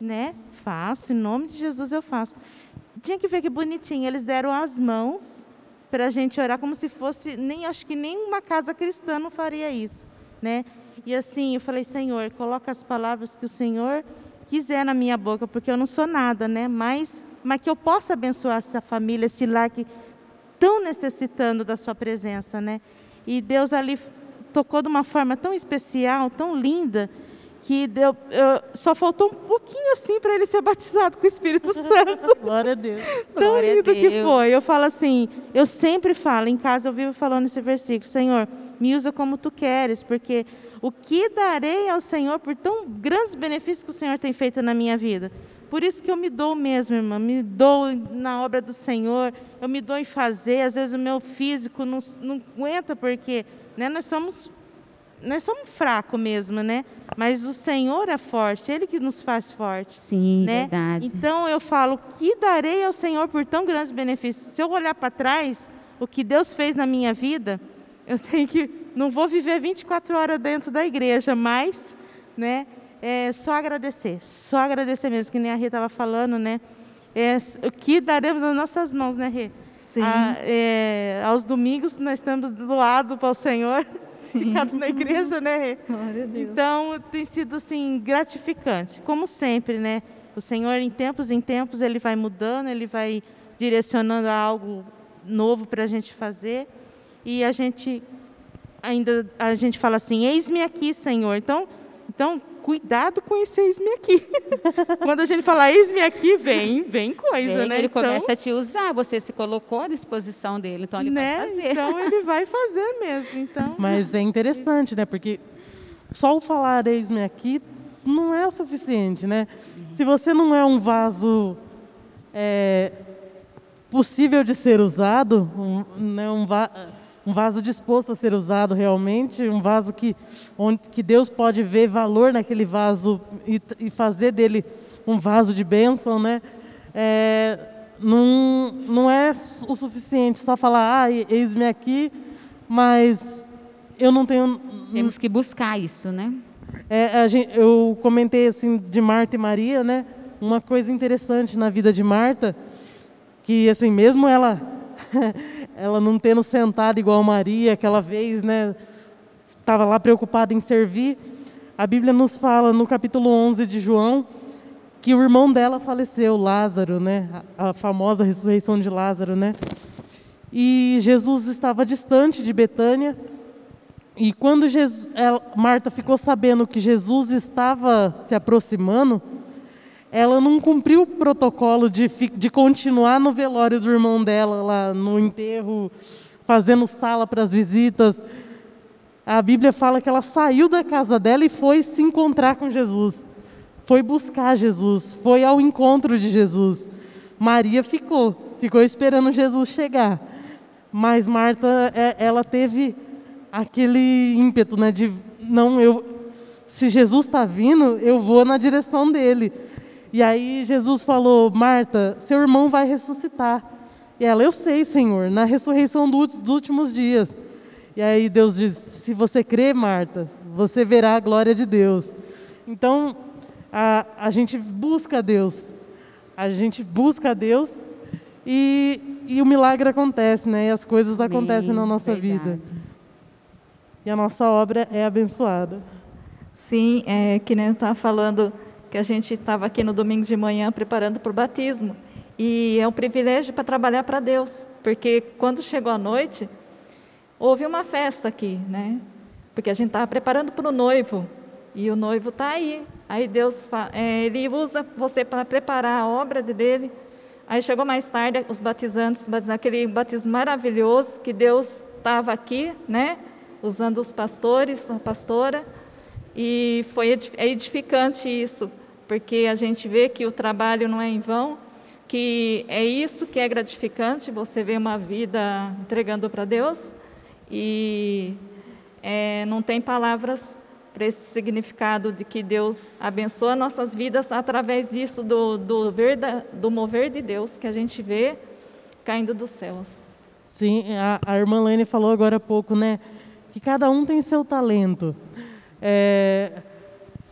Né? Faço, em nome de Jesus eu faço. Tinha que ver que bonitinho, eles deram as mãos para a gente orar como se fosse, nem acho que nenhuma casa cristã não faria isso, né? E assim, eu falei, Senhor, coloca as palavras que o Senhor quiser na minha boca, porque eu não sou nada, né? Mas, mas que eu possa abençoar essa família, esse lar que tão necessitando da sua presença, né? E Deus ali tocou de uma forma tão especial, tão linda, que deu, eu, só faltou um pouquinho assim para ele ser batizado com o Espírito Santo. Glória a Deus. Tão Glória lindo que foi. Eu falo assim, eu sempre falo, em casa eu vivo falando esse versículo, Senhor, me usa como tu queres, porque o que darei ao Senhor por tão grandes benefícios que o Senhor tem feito na minha vida? Por isso que eu me dou mesmo, irmã, me dou na obra do Senhor, eu me dou em fazer, às vezes o meu físico não, não aguenta, porque né, nós somos nós somos fracos mesmo, né? Mas o Senhor é forte, Ele que nos faz forte. Sim, né? verdade. Então eu falo, que darei ao Senhor por tão grandes benefícios? Se eu olhar para trás, o que Deus fez na minha vida, eu tenho que, não vou viver 24 horas dentro da igreja, mas, né? é só agradecer, só agradecer mesmo, que nem a Rê estava falando, né? É, o que daremos nas nossas mãos, né, Rê? Sim. A, é, aos domingos nós estamos doados para o Senhor, ficados na igreja, né, Rê? Glória a Deus. Então tem sido assim gratificante, como sempre, né? O Senhor, em tempos em tempos, ele vai mudando, ele vai direcionando a algo novo para a gente fazer e a gente ainda a gente fala assim: eis-me aqui, Senhor. Então, então cuidado com esse eis-me aqui. Quando a gente fala eis-me aqui, vem, vem coisa, vem, né? Ele então, começa a te usar, você se colocou à disposição dele, então ele né? vai fazer. Então ele vai fazer mesmo. Então, Mas é interessante, né? Porque só o falar eis-me aqui não é o suficiente, né? Se você não é um vaso é, possível de ser usado, um, né, um vaso um vaso disposto a ser usado realmente, um vaso que, onde, que Deus pode ver valor naquele vaso e, e fazer dele um vaso de bênção, né? É, não, não é o suficiente só falar, ah, eis-me aqui, mas eu não tenho... Temos que buscar isso, né? É, gente, eu comentei assim de Marta e Maria, né? Uma coisa interessante na vida de Marta, que assim, mesmo ela ela não tendo sentado igual Maria aquela vez, né? Estava lá preocupada em servir. A Bíblia nos fala no capítulo 11 de João que o irmão dela faleceu, Lázaro, né? A, famosa ressurreição de Lázaro, né? E Jesus estava distante de Betânia. E quando Jesus, ela, Marta ficou sabendo que Jesus estava se aproximando, ela não cumpriu o protocolo de, de continuar no velório do irmão dela, lá no enterro, fazendo sala para as visitas. A Bíblia fala que ela saiu da casa dela e foi se encontrar com Jesus. Foi buscar Jesus, foi ao encontro de Jesus. Maria ficou, ficou esperando Jesus chegar. Mas Marta, é, ela teve aquele ímpeto, né, de não eu se Jesus está vindo, eu vou na direção dele. E aí Jesus falou: Marta, seu irmão vai ressuscitar. E ela: Eu sei, Senhor, na ressurreição dos últimos dias. E aí Deus diz: Se você crê, Marta, você verá a glória de Deus. Então, a, a gente busca Deus. a gente busca Deus e, e o milagre acontece, né? E as coisas acontecem na nossa vida. Verdade. E a nossa obra é abençoada. Sim, é, que nem estava falando que a gente estava aqui no domingo de manhã preparando para o batismo. E é um privilégio para trabalhar para Deus, porque quando chegou a noite, houve uma festa aqui, né? Porque a gente estava preparando para o noivo, e o noivo está aí. Aí Deus, é, ele usa você para preparar a obra dele. Aí chegou mais tarde os batizantes, aquele batismo maravilhoso que Deus estava aqui, né? Usando os pastores, a pastora. E foi é edificante isso, porque a gente vê que o trabalho não é em vão, que é isso que é gratificante, você vê uma vida entregando para Deus e é, não tem palavras para esse significado de que Deus abençoa nossas vidas através disso, do, do, verda, do mover de Deus que a gente vê caindo dos céus. Sim, a, a irmã Lene falou agora há pouco, né? Que cada um tem seu talento. É,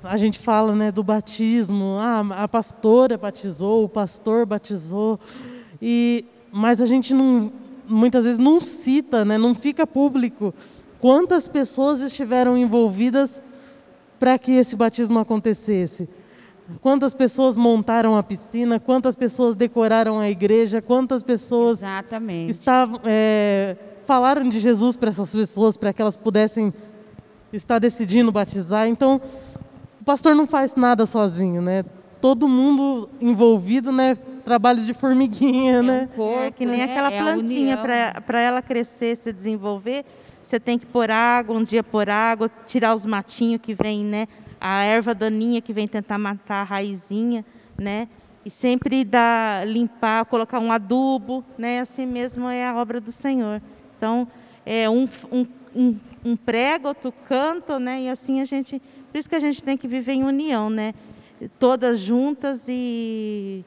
a gente fala né, do batismo, ah, a pastora batizou, o pastor batizou, e, mas a gente não, muitas vezes não cita, né, não fica público quantas pessoas estiveram envolvidas para que esse batismo acontecesse. Quantas pessoas montaram a piscina, quantas pessoas decoraram a igreja, quantas pessoas Exatamente. estavam, é, falaram de Jesus para essas pessoas, para que elas pudessem estar decidindo batizar. Então, pastor não faz nada sozinho, né? Todo mundo envolvido, né? Trabalho de formiguinha, É né? um corpo, é que nem né? aquela É plantinha, para ela crescer, se desenvolver, você tem que pôr água, um dia pôr água, tirar os matinhos que vem, né? A erva daninha que vem tentar matar a raizinha, né? E sempre dar, limpar, colocar um adubo, né? Assim mesmo é a obra do Senhor. Então, é um, um, um, um prega, outro canta, né? E assim a gente, por isso que a gente tem que viver em união, né? Todas juntas e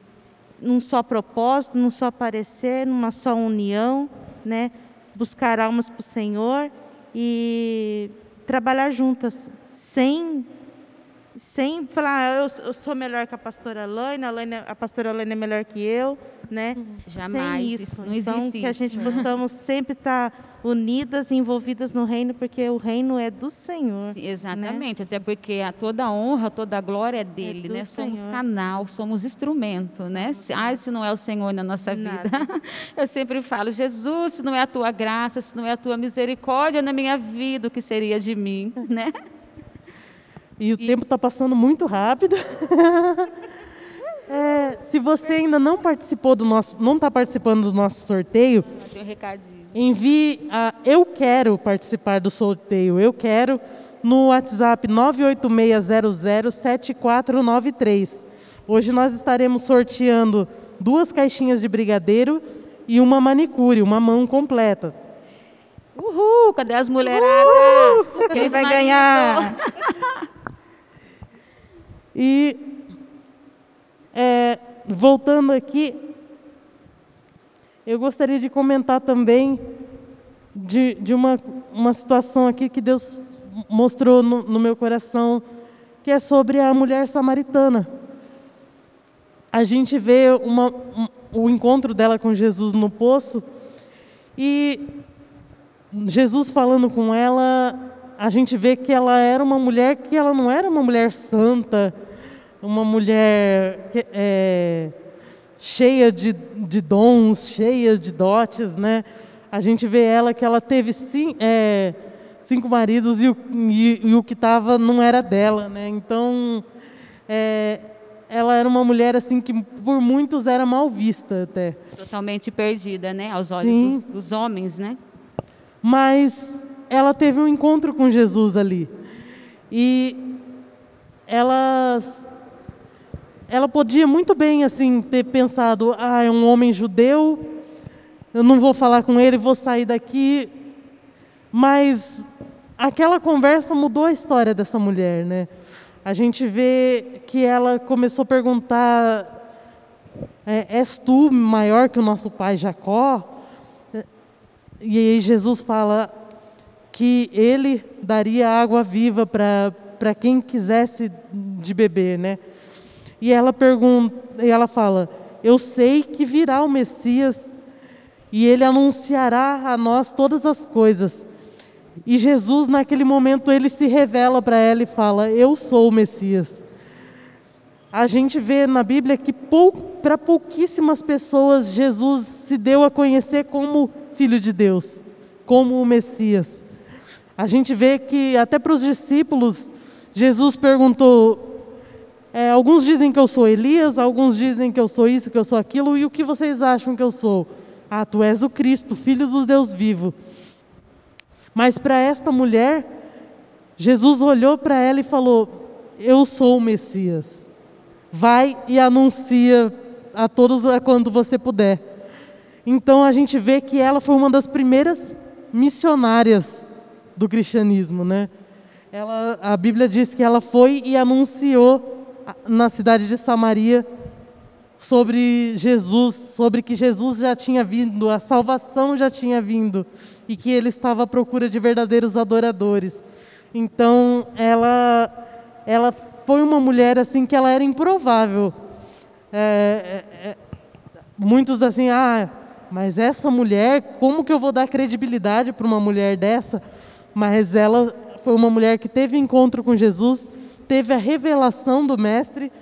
num só propósito, num só parecer, numa só união, né? Buscar almas para o Senhor e trabalhar juntas, sem sem falar "Ah, eu, eu sou melhor que a pastora Laine, a, a pastora Laine é melhor que eu, né? Jamais, sem isso- isso. não então existe que a gente possamos sempre estar unidas e envolvidas no reino, porque o reino é do Senhor. Sim, exatamente, até porque a toda a honra, toda a glória é dele, do né? Somos Senhor. canal, somos instrumento, né? Se, ai, se não é o Senhor na nossa Nada. vida. Eu sempre falo, Jesus, se não é a tua graça, se não é a tua misericórdia na minha vida, o que seria de mim, né? E o tempo está passando muito rápido. É, se você ainda não participou do nosso, não está participando do nosso sorteio, Tem um recadinho. Envie a eu quero participar do sorteio, eu quero no WhatsApp 986007493. Hoje nós estaremos sorteando duas caixinhas de brigadeiro e uma manicure, uma mão completa. Uhul, cadê as mulheradas? Quem vai ganhar? E é, voltando aqui, eu gostaria de comentar também de, de uma, uma situação aqui que Deus mostrou no, no meu coração, que é sobre a mulher samaritana. A gente vê uma, um- o encontro dela com Jesus no poço e Jesus falando com ela, a gente vê que ela era uma mulher que ela não era uma mulher santa, uma mulher que- é, cheia de, de dons, cheia de dotes, né? A gente vê ela que ela teve sim, é, cinco maridos e o, e, e o que estava não era dela, né? Então, é, ela era uma mulher assim que por muitos era mal vista até. Totalmente perdida, né? Aos olhos dos, dos homens, né? mas ela teve um encontro com Jesus ali. E elas ela podia muito bem assim ter pensado, ah, é um homem judeu, eu não vou falar com ele, vou sair daqui. Mas aquela conversa mudou a história dessa mulher, né? A gente vê que ela começou a perguntar: é, És tu maior que o nosso pai Jacó? E aí Jesus fala que ele daria água viva para quem quisesse de beber, né? E ela pergunta, e ela fala: Eu sei que virá o Messias e ele anunciará a nós todas as coisas. E Jesus, naquele momento, ele se revela para ela e fala: Eu sou o Messias. A gente vê na Bíblia que pou, para pouquíssimas pessoas Jesus se deu a conhecer como Filho de Deus, como o Messias. A gente vê que até para os discípulos, Jesus perguntou: é, alguns dizem que eu sou Elias, alguns dizem que eu sou isso, que eu sou aquilo, e o que vocês acham que eu sou? Ah, tu és o Cristo, filho do Deus vivo. Mas para esta mulher, Jesus olhou para ela e falou: Eu sou o Messias. Vai e anuncia a todos quando você puder. Então a gente vê que ela foi uma das primeiras missionárias do cristianismo, né? Ela, a Bíblia diz que ela foi e anunciou na cidade de Samaria sobre Jesus, sobre que Jesus já tinha vindo, a salvação já tinha vindo e que ele estava à procura de verdadeiros adoradores. Então, ela, ela foi uma mulher assim que ela era improvável. É, é, é, muitos assim, ah, mas essa mulher, como que eu vou dar credibilidade para uma mulher dessa? Mas ela foi uma mulher que teve encontro com Jesus, teve a revelação do Mestre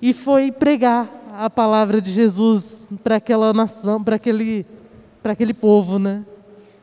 e foi pregar a palavra de Jesus para aquela nação, para aquele, para aquele povo, né?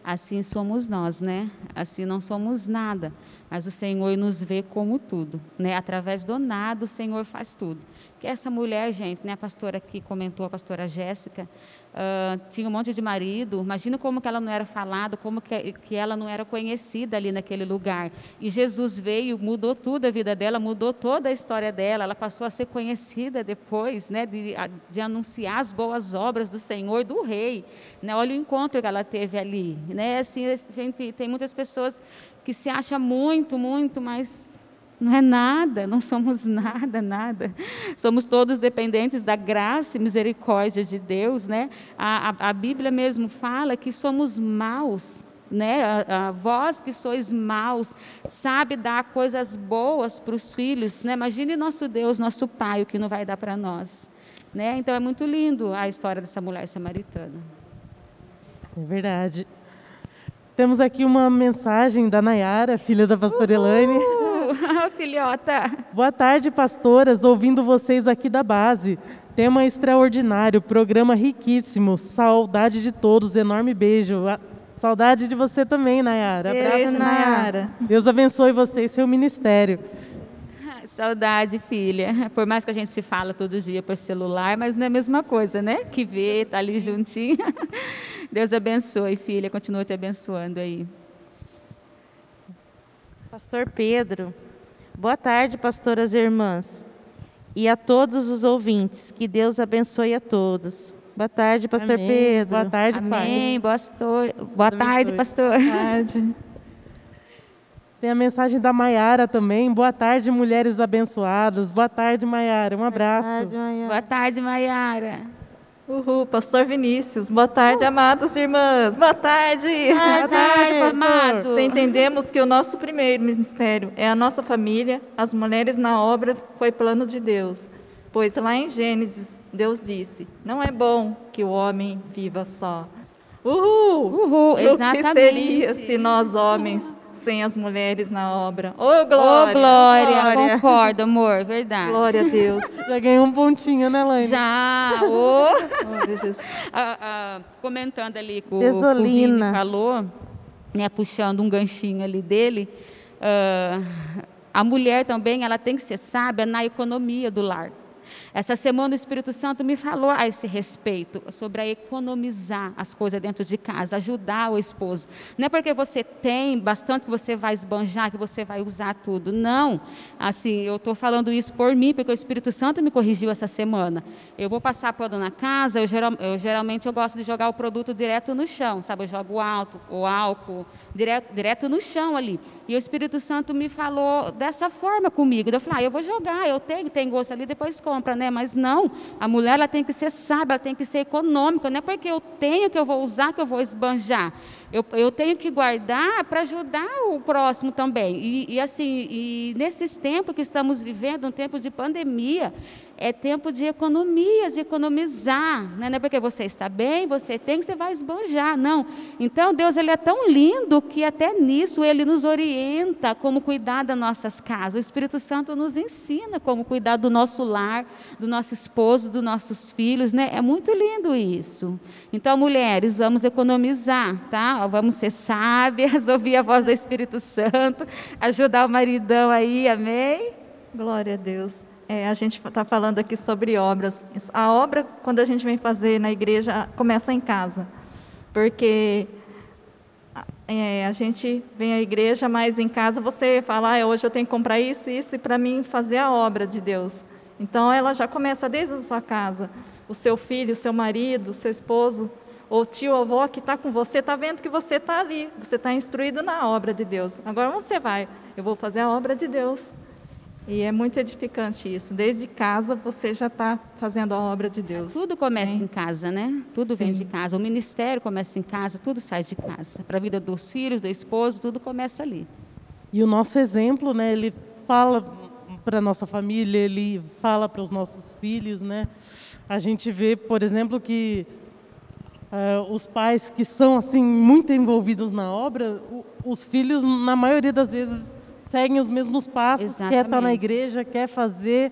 Assim somos nós, né? Assim não somos nada, mas o Senhor nos vê como tudo, né? Através do nada o Senhor faz tudo. Essa mulher, gente, né? A pastora que comentou, a pastora Jéssica, Uh, tinha um monte de marido. Imagina como que ela não era falada, como que, que ela não era conhecida ali naquele lugar. E Jesus veio, mudou tudo a vida dela, mudou toda a história dela. Ela passou a ser conhecida depois, né, de, de anunciar as boas obras do Senhor, do Rei. Né? Olha o encontro que ela teve ali. Né? Assim, gente, tem muitas pessoas que se acham muito, muito, mas não é nada, não somos nada, nada. Somos todos dependentes da graça e misericórdia de Deus, né? A, a, a Bíblia mesmo fala que somos maus, né? A, a, vós que sois maus, sabe dar coisas boas para os filhos, né? Imagine nosso Deus, nosso Pai, o que não vai dar para nós, né? Então é muito lindo a história dessa mulher samaritana. É verdade. Temos aqui uma mensagem da Nayara, filha da pastora Uhul! Filhota. Boa tarde, pastoras, ouvindo vocês aqui da base. Tema extraordinário, programa riquíssimo. Saudade de todos, enorme beijo. Saudade de você também, Nayara. Beijo, Nayara. Deus abençoe você e seu ministério. Saudade, filha. Por mais que a gente se fala todo dia por celular, mas não é a mesma coisa, né? Que vê, tá ali juntinho. Deus abençoe, filha. Continua te abençoando aí. Pastor Pedro. Boa tarde, pastoras e irmãs. E a todos os ouvintes. Que Deus abençoe a todos. Boa tarde, pastor Amém. Pedro. Boa tarde, Amém. pai. Boa, pastor. Boa tarde, pastor. Boa tarde. Tem a mensagem da Maiara também. Boa tarde, mulheres abençoadas. Boa tarde, Maiara. Um abraço. Boa tarde, Maiara. Boa tarde, Maiara. Uhul, pastor Vinícius. Boa tarde, amados irmãs. Boa tarde. Boa tarde, amado. Se entendemos que o nosso primeiro ministério é a nossa família, as mulheres na obra foi plano de Deus. Pois lá em Gênesis, Deus disse: Não é bom que o homem viva só. Uhul! Uhul, exatamente. O que seria se nós homens sem as mulheres na obra. Ô, oh, glória! Ô, oh, glória, glória! Concordo, amor, verdade. Glória a Deus. Já ganhou um pontinho, né, Laine? Já! Oh. ah, ah, comentando ali com, com o Vini falou, né, puxando um ganchinho ali dele, uh, a mulher também ela tem que ser sábia na economia do lar. Essa semana o Espírito Santo me falou a esse respeito, sobre a economizar as coisas dentro de casa, ajudar o esposo. Não é porque você tem bastante que você vai esbanjar, que você vai usar tudo. Não. Assim, eu estou falando isso por mim, porque o Espírito Santo me corrigiu essa semana. Eu vou passar pano na casa, eu, geral, eu geralmente eu gosto de jogar o produto direto no chão, sabe? Eu jogo alto, o álcool, direto, direto no chão ali. E o Espírito Santo me falou dessa forma comigo. Eu falei, ah, eu vou jogar, eu tenho, tem gosto ali, depois compra, né? Mas não, a mulher ela tem que ser sábia, ela tem que ser econômica. Não é porque eu tenho que eu vou usar, que eu vou esbanjar. Eu, eu tenho que guardar para ajudar o próximo também. E, e assim, e nesses tempos que estamos vivendo, um tempo de pandemia, é tempo de economia, de economizar. Né? Não é porque você está bem, você tem, você vai esbanjar. Não. Então, Deus ele é tão lindo que até nisso Ele nos orienta como cuidar das nossas casas. O Espírito Santo nos ensina como cuidar do nosso lar, do nosso esposo, dos nossos filhos. Né? É muito lindo isso. Então, mulheres, vamos economizar, tá? Vamos ser sábias, ouvir a voz do Espírito Santo, ajudar o maridão aí, amém? Glória a Deus. É, a gente está falando aqui sobre obras. A obra, quando a gente vem fazer na igreja, começa em casa. Porque é, a gente vem à igreja, mas em casa você fala, ah, hoje eu tenho que comprar isso e isso, para mim fazer a obra de Deus. Então ela já começa desde a sua casa. O seu filho, o seu marido, o seu esposo, ou tio, avó que está com você, está vendo que você está ali, você está instruído na obra de Deus. Agora você vai, eu vou fazer a obra de Deus. E é muito edificante isso. Desde casa você já está fazendo a obra de Deus. Tudo começa em casa, né? Tudo Sim. vem de casa. O ministério começa em casa, tudo sai de casa. Para a vida dos filhos, do esposo, tudo começa ali. E o nosso exemplo, né? Ele fala para a nossa família, ele fala para os nossos filhos, né? A gente vê, por exemplo, que uh, os pais que são assim muito envolvidos na obra, o, os filhos, na maioria das vezes, seguem os mesmos passos, Exatamente. quer estar na igreja, quer fazer.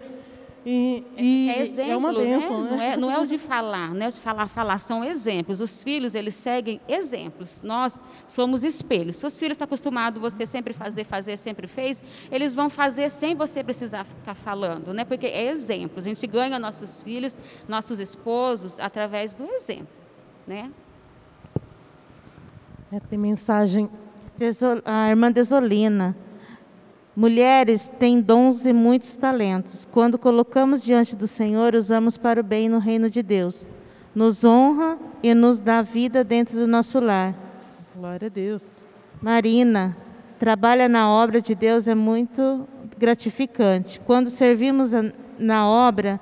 E, e é, exemplo, é uma bênção, né? né? Não, é, não é o de falar, não é o de falar, falar, são exemplos. Os filhos, eles seguem exemplos. Nós somos espelhos. Se os filhos estão acostumados, você sempre fazer, fazer, sempre fez, eles vão fazer sem você precisar ficar falando, né? Porque é exemplo. A gente ganha nossos filhos, nossos esposos, através do exemplo, né? É, tem mensagem. A irmã Desolina. Mulheres têm dons e muitos talentos. Quando colocamos diante do Senhor, usamos para o bem no reino de Deus. Nos honra e nos dá vida dentro do nosso lar. Glória a Deus. Marina, trabalha na obra de Deus é muito gratificante. Quando servimos na obra,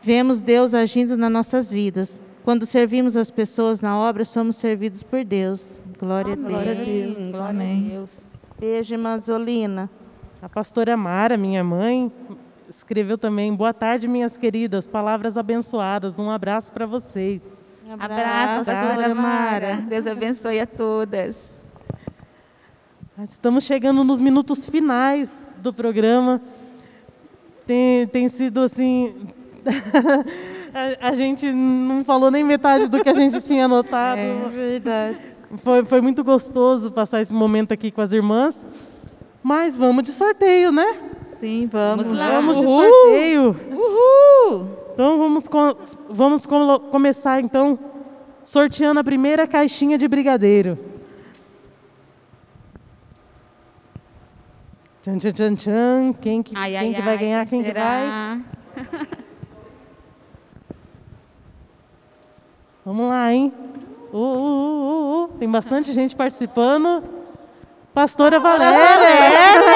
vemos Deus agindo nas nossas vidas. Quando servimos as pessoas na obra, somos servidos por Deus. Glória Amém. a Deus. Glória a Deus. Glória a Deus. Beijo, irmã Zolina. A pastora Mara, minha mãe, escreveu também: Boa tarde, minhas queridas, palavras abençoadas. Um abraço para vocês. Um abraço, pastora Mara. Deus abençoe a todas. Estamos chegando nos minutos finais do programa. Tem, tem sido assim. a, a, gente não falou nem metade do que a gente tinha anotado. É verdade. Foi, foi muito gostoso passar esse momento aqui com as irmãs. Mas vamos de sorteio, né? Sim, vamos. Vamos lá. Vamos de sorteio. Uhul! Então vamos, com, vamos com, começar então sorteando a primeira caixinha de brigadeiro. Tchan, tchan, tchan, tchan. Quem que, ai, quem ai, que vai ai, ganhar, quem será? que vai? Vamos lá, hein? Uh, uh, uh, uh, Tem bastante gente participando. Pastora Valéria! Valéria!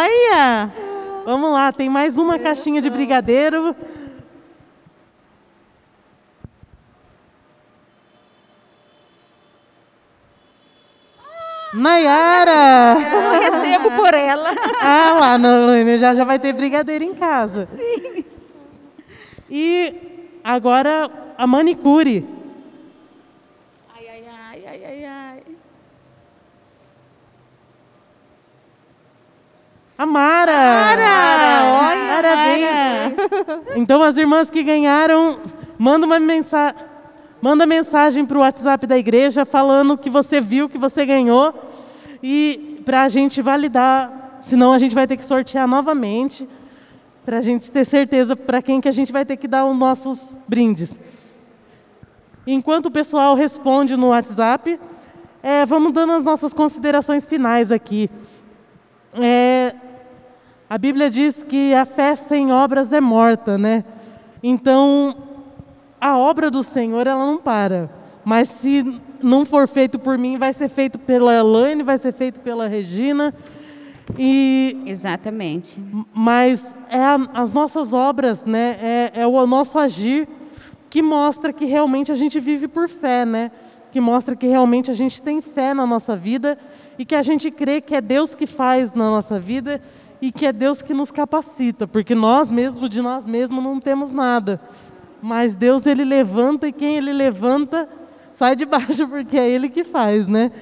Olha! Vamos lá, tem mais uma caixinha de brigadeiro. Nayara! Eu recebo por ela. Ah lá, Nolane, já, já vai ter brigadeiro em casa. Sim. E agora a manicure. A Mara! Mara! Olha, Parabéns! Então, as irmãs que ganharam, manda uma mensagem. Manda mensagem para o WhatsApp da igreja falando que você viu, que você ganhou, e para a gente validar. Senão a gente vai ter que sortear novamente, para a gente ter certeza para quem que a gente vai ter que dar os nossos brindes. Enquanto o pessoal responde no WhatsApp, é, vamos dando as nossas considerações finais aqui. É, a Bíblia diz que a fé sem obras é morta, né? Então, a obra do Senhor, ela não para. Mas se não for feito por mim, vai ser feito pela Elaine, vai ser feito pela Regina. E, Exatamente. Mas é a, as nossas obras, né? É, é o nosso agir que mostra que realmente a gente vive por fé, né? que mostra que realmente a gente tem fé na nossa vida e que a gente crê que é Deus que faz na nossa vida e que é Deus que nos capacita, porque nós mesmos de nós mesmos não temos nada. Mas Deus ele levanta e quem ele levanta sai de baixo porque é ele que faz, né?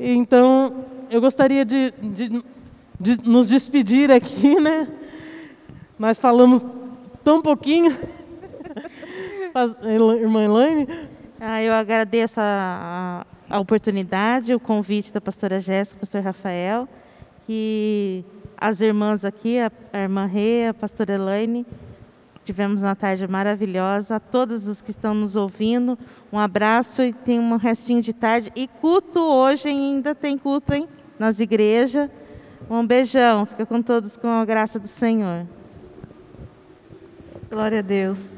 Então, eu gostaria de, de, de nos despedir aqui, né? Nós falamos tão pouquinho. Irmã Elaine? Ah, eu agradeço a, a, a, oportunidade, o convite da pastora Jéssica, pastor Rafael, que as irmãs aqui, a, a irmã Rê, a pastora Elaine, tivemos uma tarde maravilhosa. A todos os que estão nos ouvindo, um abraço e tem um restinho de tarde. E culto hoje ainda tem culto, hein? Nas igrejas. Um beijão, fica com todos com a graça do Senhor. Glória a Deus.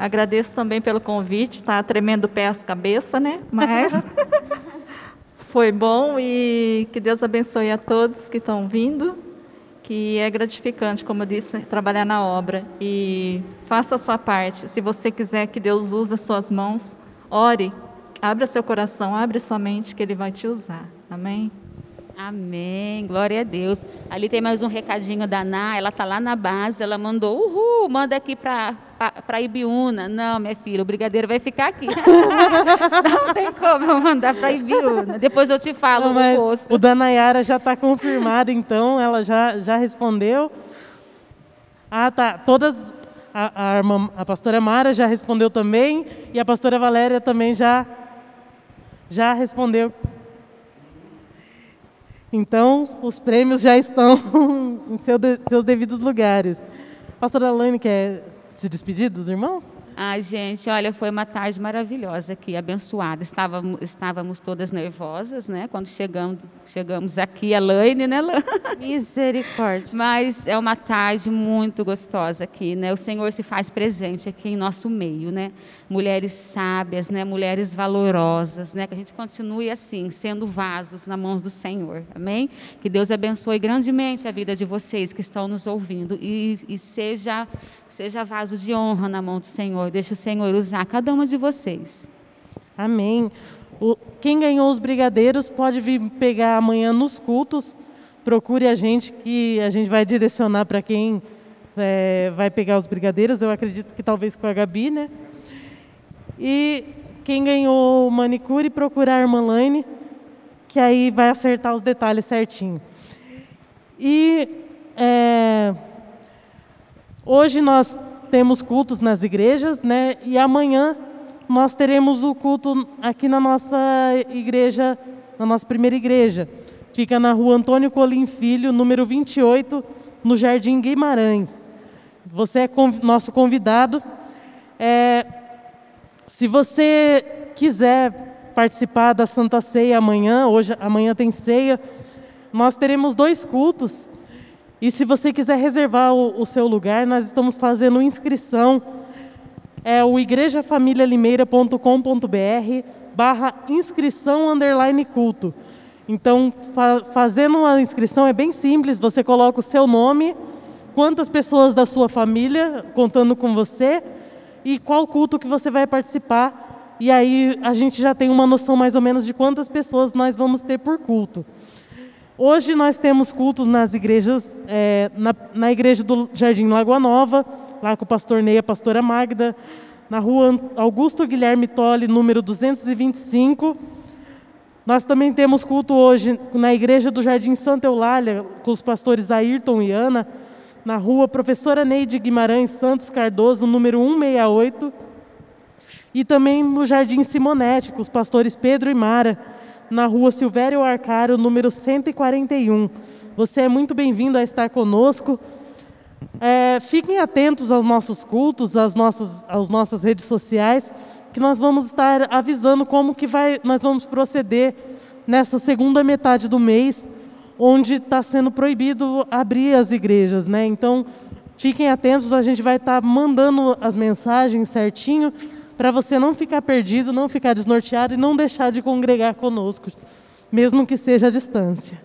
Agradeço também pelo convite, está tremendo pé as cabeça, né? Mas foi bom e que Deus abençoe a todos que estão vindo, que é gratificante, como eu disse, trabalhar na obra e faça a sua parte. Se você quiser que Deus use as suas mãos, ore, abra seu coração, abra sua mente que Ele vai te usar. Amém? Amém, glória a Deus. Ali tem mais um recadinho da Ná, ela está lá na base, ela mandou, uhul, manda aqui para para Ibiúna. Não, minha filha, o brigadeiro vai ficar aqui. não tem como eu mandar para Ibiúna. Depois eu te falo não, o posto. O da Nayara já está confirmado, então, ela já, já respondeu. Ah, tá. Todas, a, a, irmã, a pastora Mara já respondeu também, e a pastora Valéria também já, já respondeu. Então, os prêmios já estão em seu de, seus devidos lugares. Pastora Alane quer se despedir dos irmãos? Ai, gente, olha, foi uma tarde maravilhosa aqui, abençoada. Estávamos, estávamos todas nervosas, né? Quando chegamos, chegamos aqui, a Laine, né, Laine? Misericórdia. Mas é uma tarde muito gostosa aqui, né? O Senhor se faz presente aqui em nosso meio, né? Mulheres sábias, né? Mulheres valorosas, né? Que a gente continue assim, sendo vasos na mãos do Senhor, amém? Que Deus abençoe grandemente a vida de vocês que estão nos ouvindo e, e seja, seja vaso de honra na mão do Senhor Deixa o Senhor usar cada uma de vocês. Amém. O, quem ganhou os brigadeiros pode vir pegar amanhã nos cultos. Procure a gente que a gente vai direcionar para quem é, vai pegar os brigadeiros. Eu acredito que talvez com a Gabi, né? E quem ganhou o manicure, procurar a irmã Laine, que aí vai acertar os detalhes certinho. E é, hoje nós temos cultos nas igrejas, né? E amanhã nós teremos o culto aqui na nossa igreja, na nossa primeira igreja. Fica na rua Antônio Colim Filho, número 28, no Jardim Guimarães. Você é conv nosso convidado. É, se você quiser participar da Santa Ceia amanhã, hoje amanhã tem ceia, nós teremos dois cultos. E se você quiser reservar o, o seu lugar, nós estamos fazendo inscrição. É o igrejafamilialimeira.com.br barra inscrição underline culto. Então, fa fazendo a inscrição é bem simples, você coloca o seu nome, quantas pessoas da sua família contando com você e qual culto que você vai participar. E aí a gente já tem uma noção mais ou menos de quantas pessoas nós vamos ter por culto. Hoje nós temos cultos nas igrejas, é, na, na, igreja do Jardim Lagoa Nova, lá com o pastor Ney e a pastora Magda, na rua Augusto Guilherme Tolle, número 225. Nós também temos culto hoje na igreja do Jardim Santa Eulália, com os pastores Ayrton e Ana, na rua Professora Neide Guimarães Santos Cardoso, número 168. E também no Jardim Simonete, com os pastores Pedro e Mara, na rua Silvério Arcário, número 141. Você é muito bem-vindo a estar conosco. É, fiquem atentos aos nossos cultos, às nossas, às nossas redes sociais, que nós vamos estar avisando como que vai, nós vamos proceder nessa segunda metade do mês, onde está sendo proibido abrir as igrejas, né? Então, fiquem atentos, a gente vai estar mandando as mensagens certinho para você não ficar perdido, não ficar desnorteado e não deixar de congregar conosco, mesmo que seja à distância.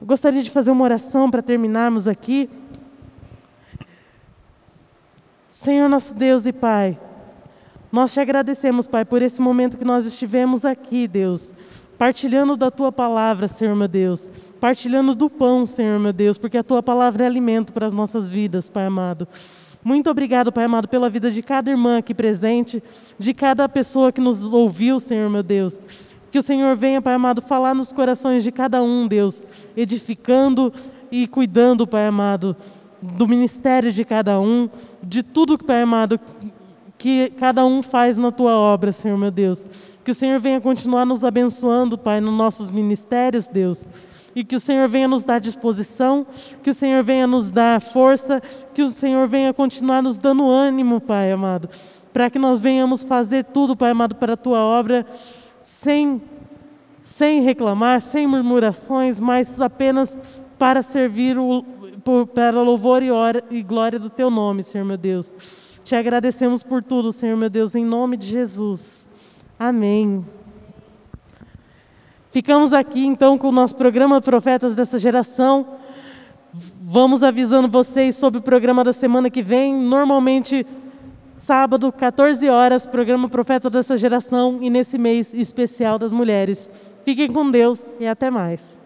Eu gostaria de fazer uma oração para terminarmos aqui. Senhor nosso Deus e Pai, Nós te agradecemos, Pai, por esse momento que nós estivemos aqui, Deus, partilhando da tua palavra, Senhor meu Deus, partilhando do pão, Senhor meu Deus, porque a tua palavra é alimento para as nossas vidas, Pai amado. Muito obrigado, Pai amado, pela vida de cada irmã aqui presente, de cada pessoa que nos ouviu, Senhor meu Deus. Que o Senhor venha, Pai amado, falar nos corações de cada um, Deus, edificando e cuidando, Pai amado, do ministério de cada um, de tudo, Pai amado, que cada um faz na tua obra, Senhor meu Deus. Que o Senhor venha continuar nos abençoando, Pai, nos nossos ministérios, Deus e que o Senhor venha nos dar disposição, que o Senhor venha nos dar força, que o Senhor venha continuar nos dando ânimo, Pai amado, para que nós venhamos fazer tudo, Pai amado, para a tua obra, sem, sem reclamar, sem murmurações, mas apenas para servir o, para louvor e, e glória do teu nome, Senhor meu Deus. Te agradecemos por tudo, Senhor meu Deus, em nome de Jesus. Amém. Ficamos aqui então com o nosso programa Profetas dessa Geração. Vamos avisando vocês sobre o programa da semana que vem. Normalmente, sábado, 14 horas, programa Profeta dessa Geração e nesse mês especial das mulheres. Fiquem com Deus e até mais.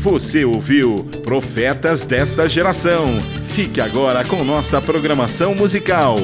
Você ouviu Profetas desta Geração. Fique agora com nossa programação musical.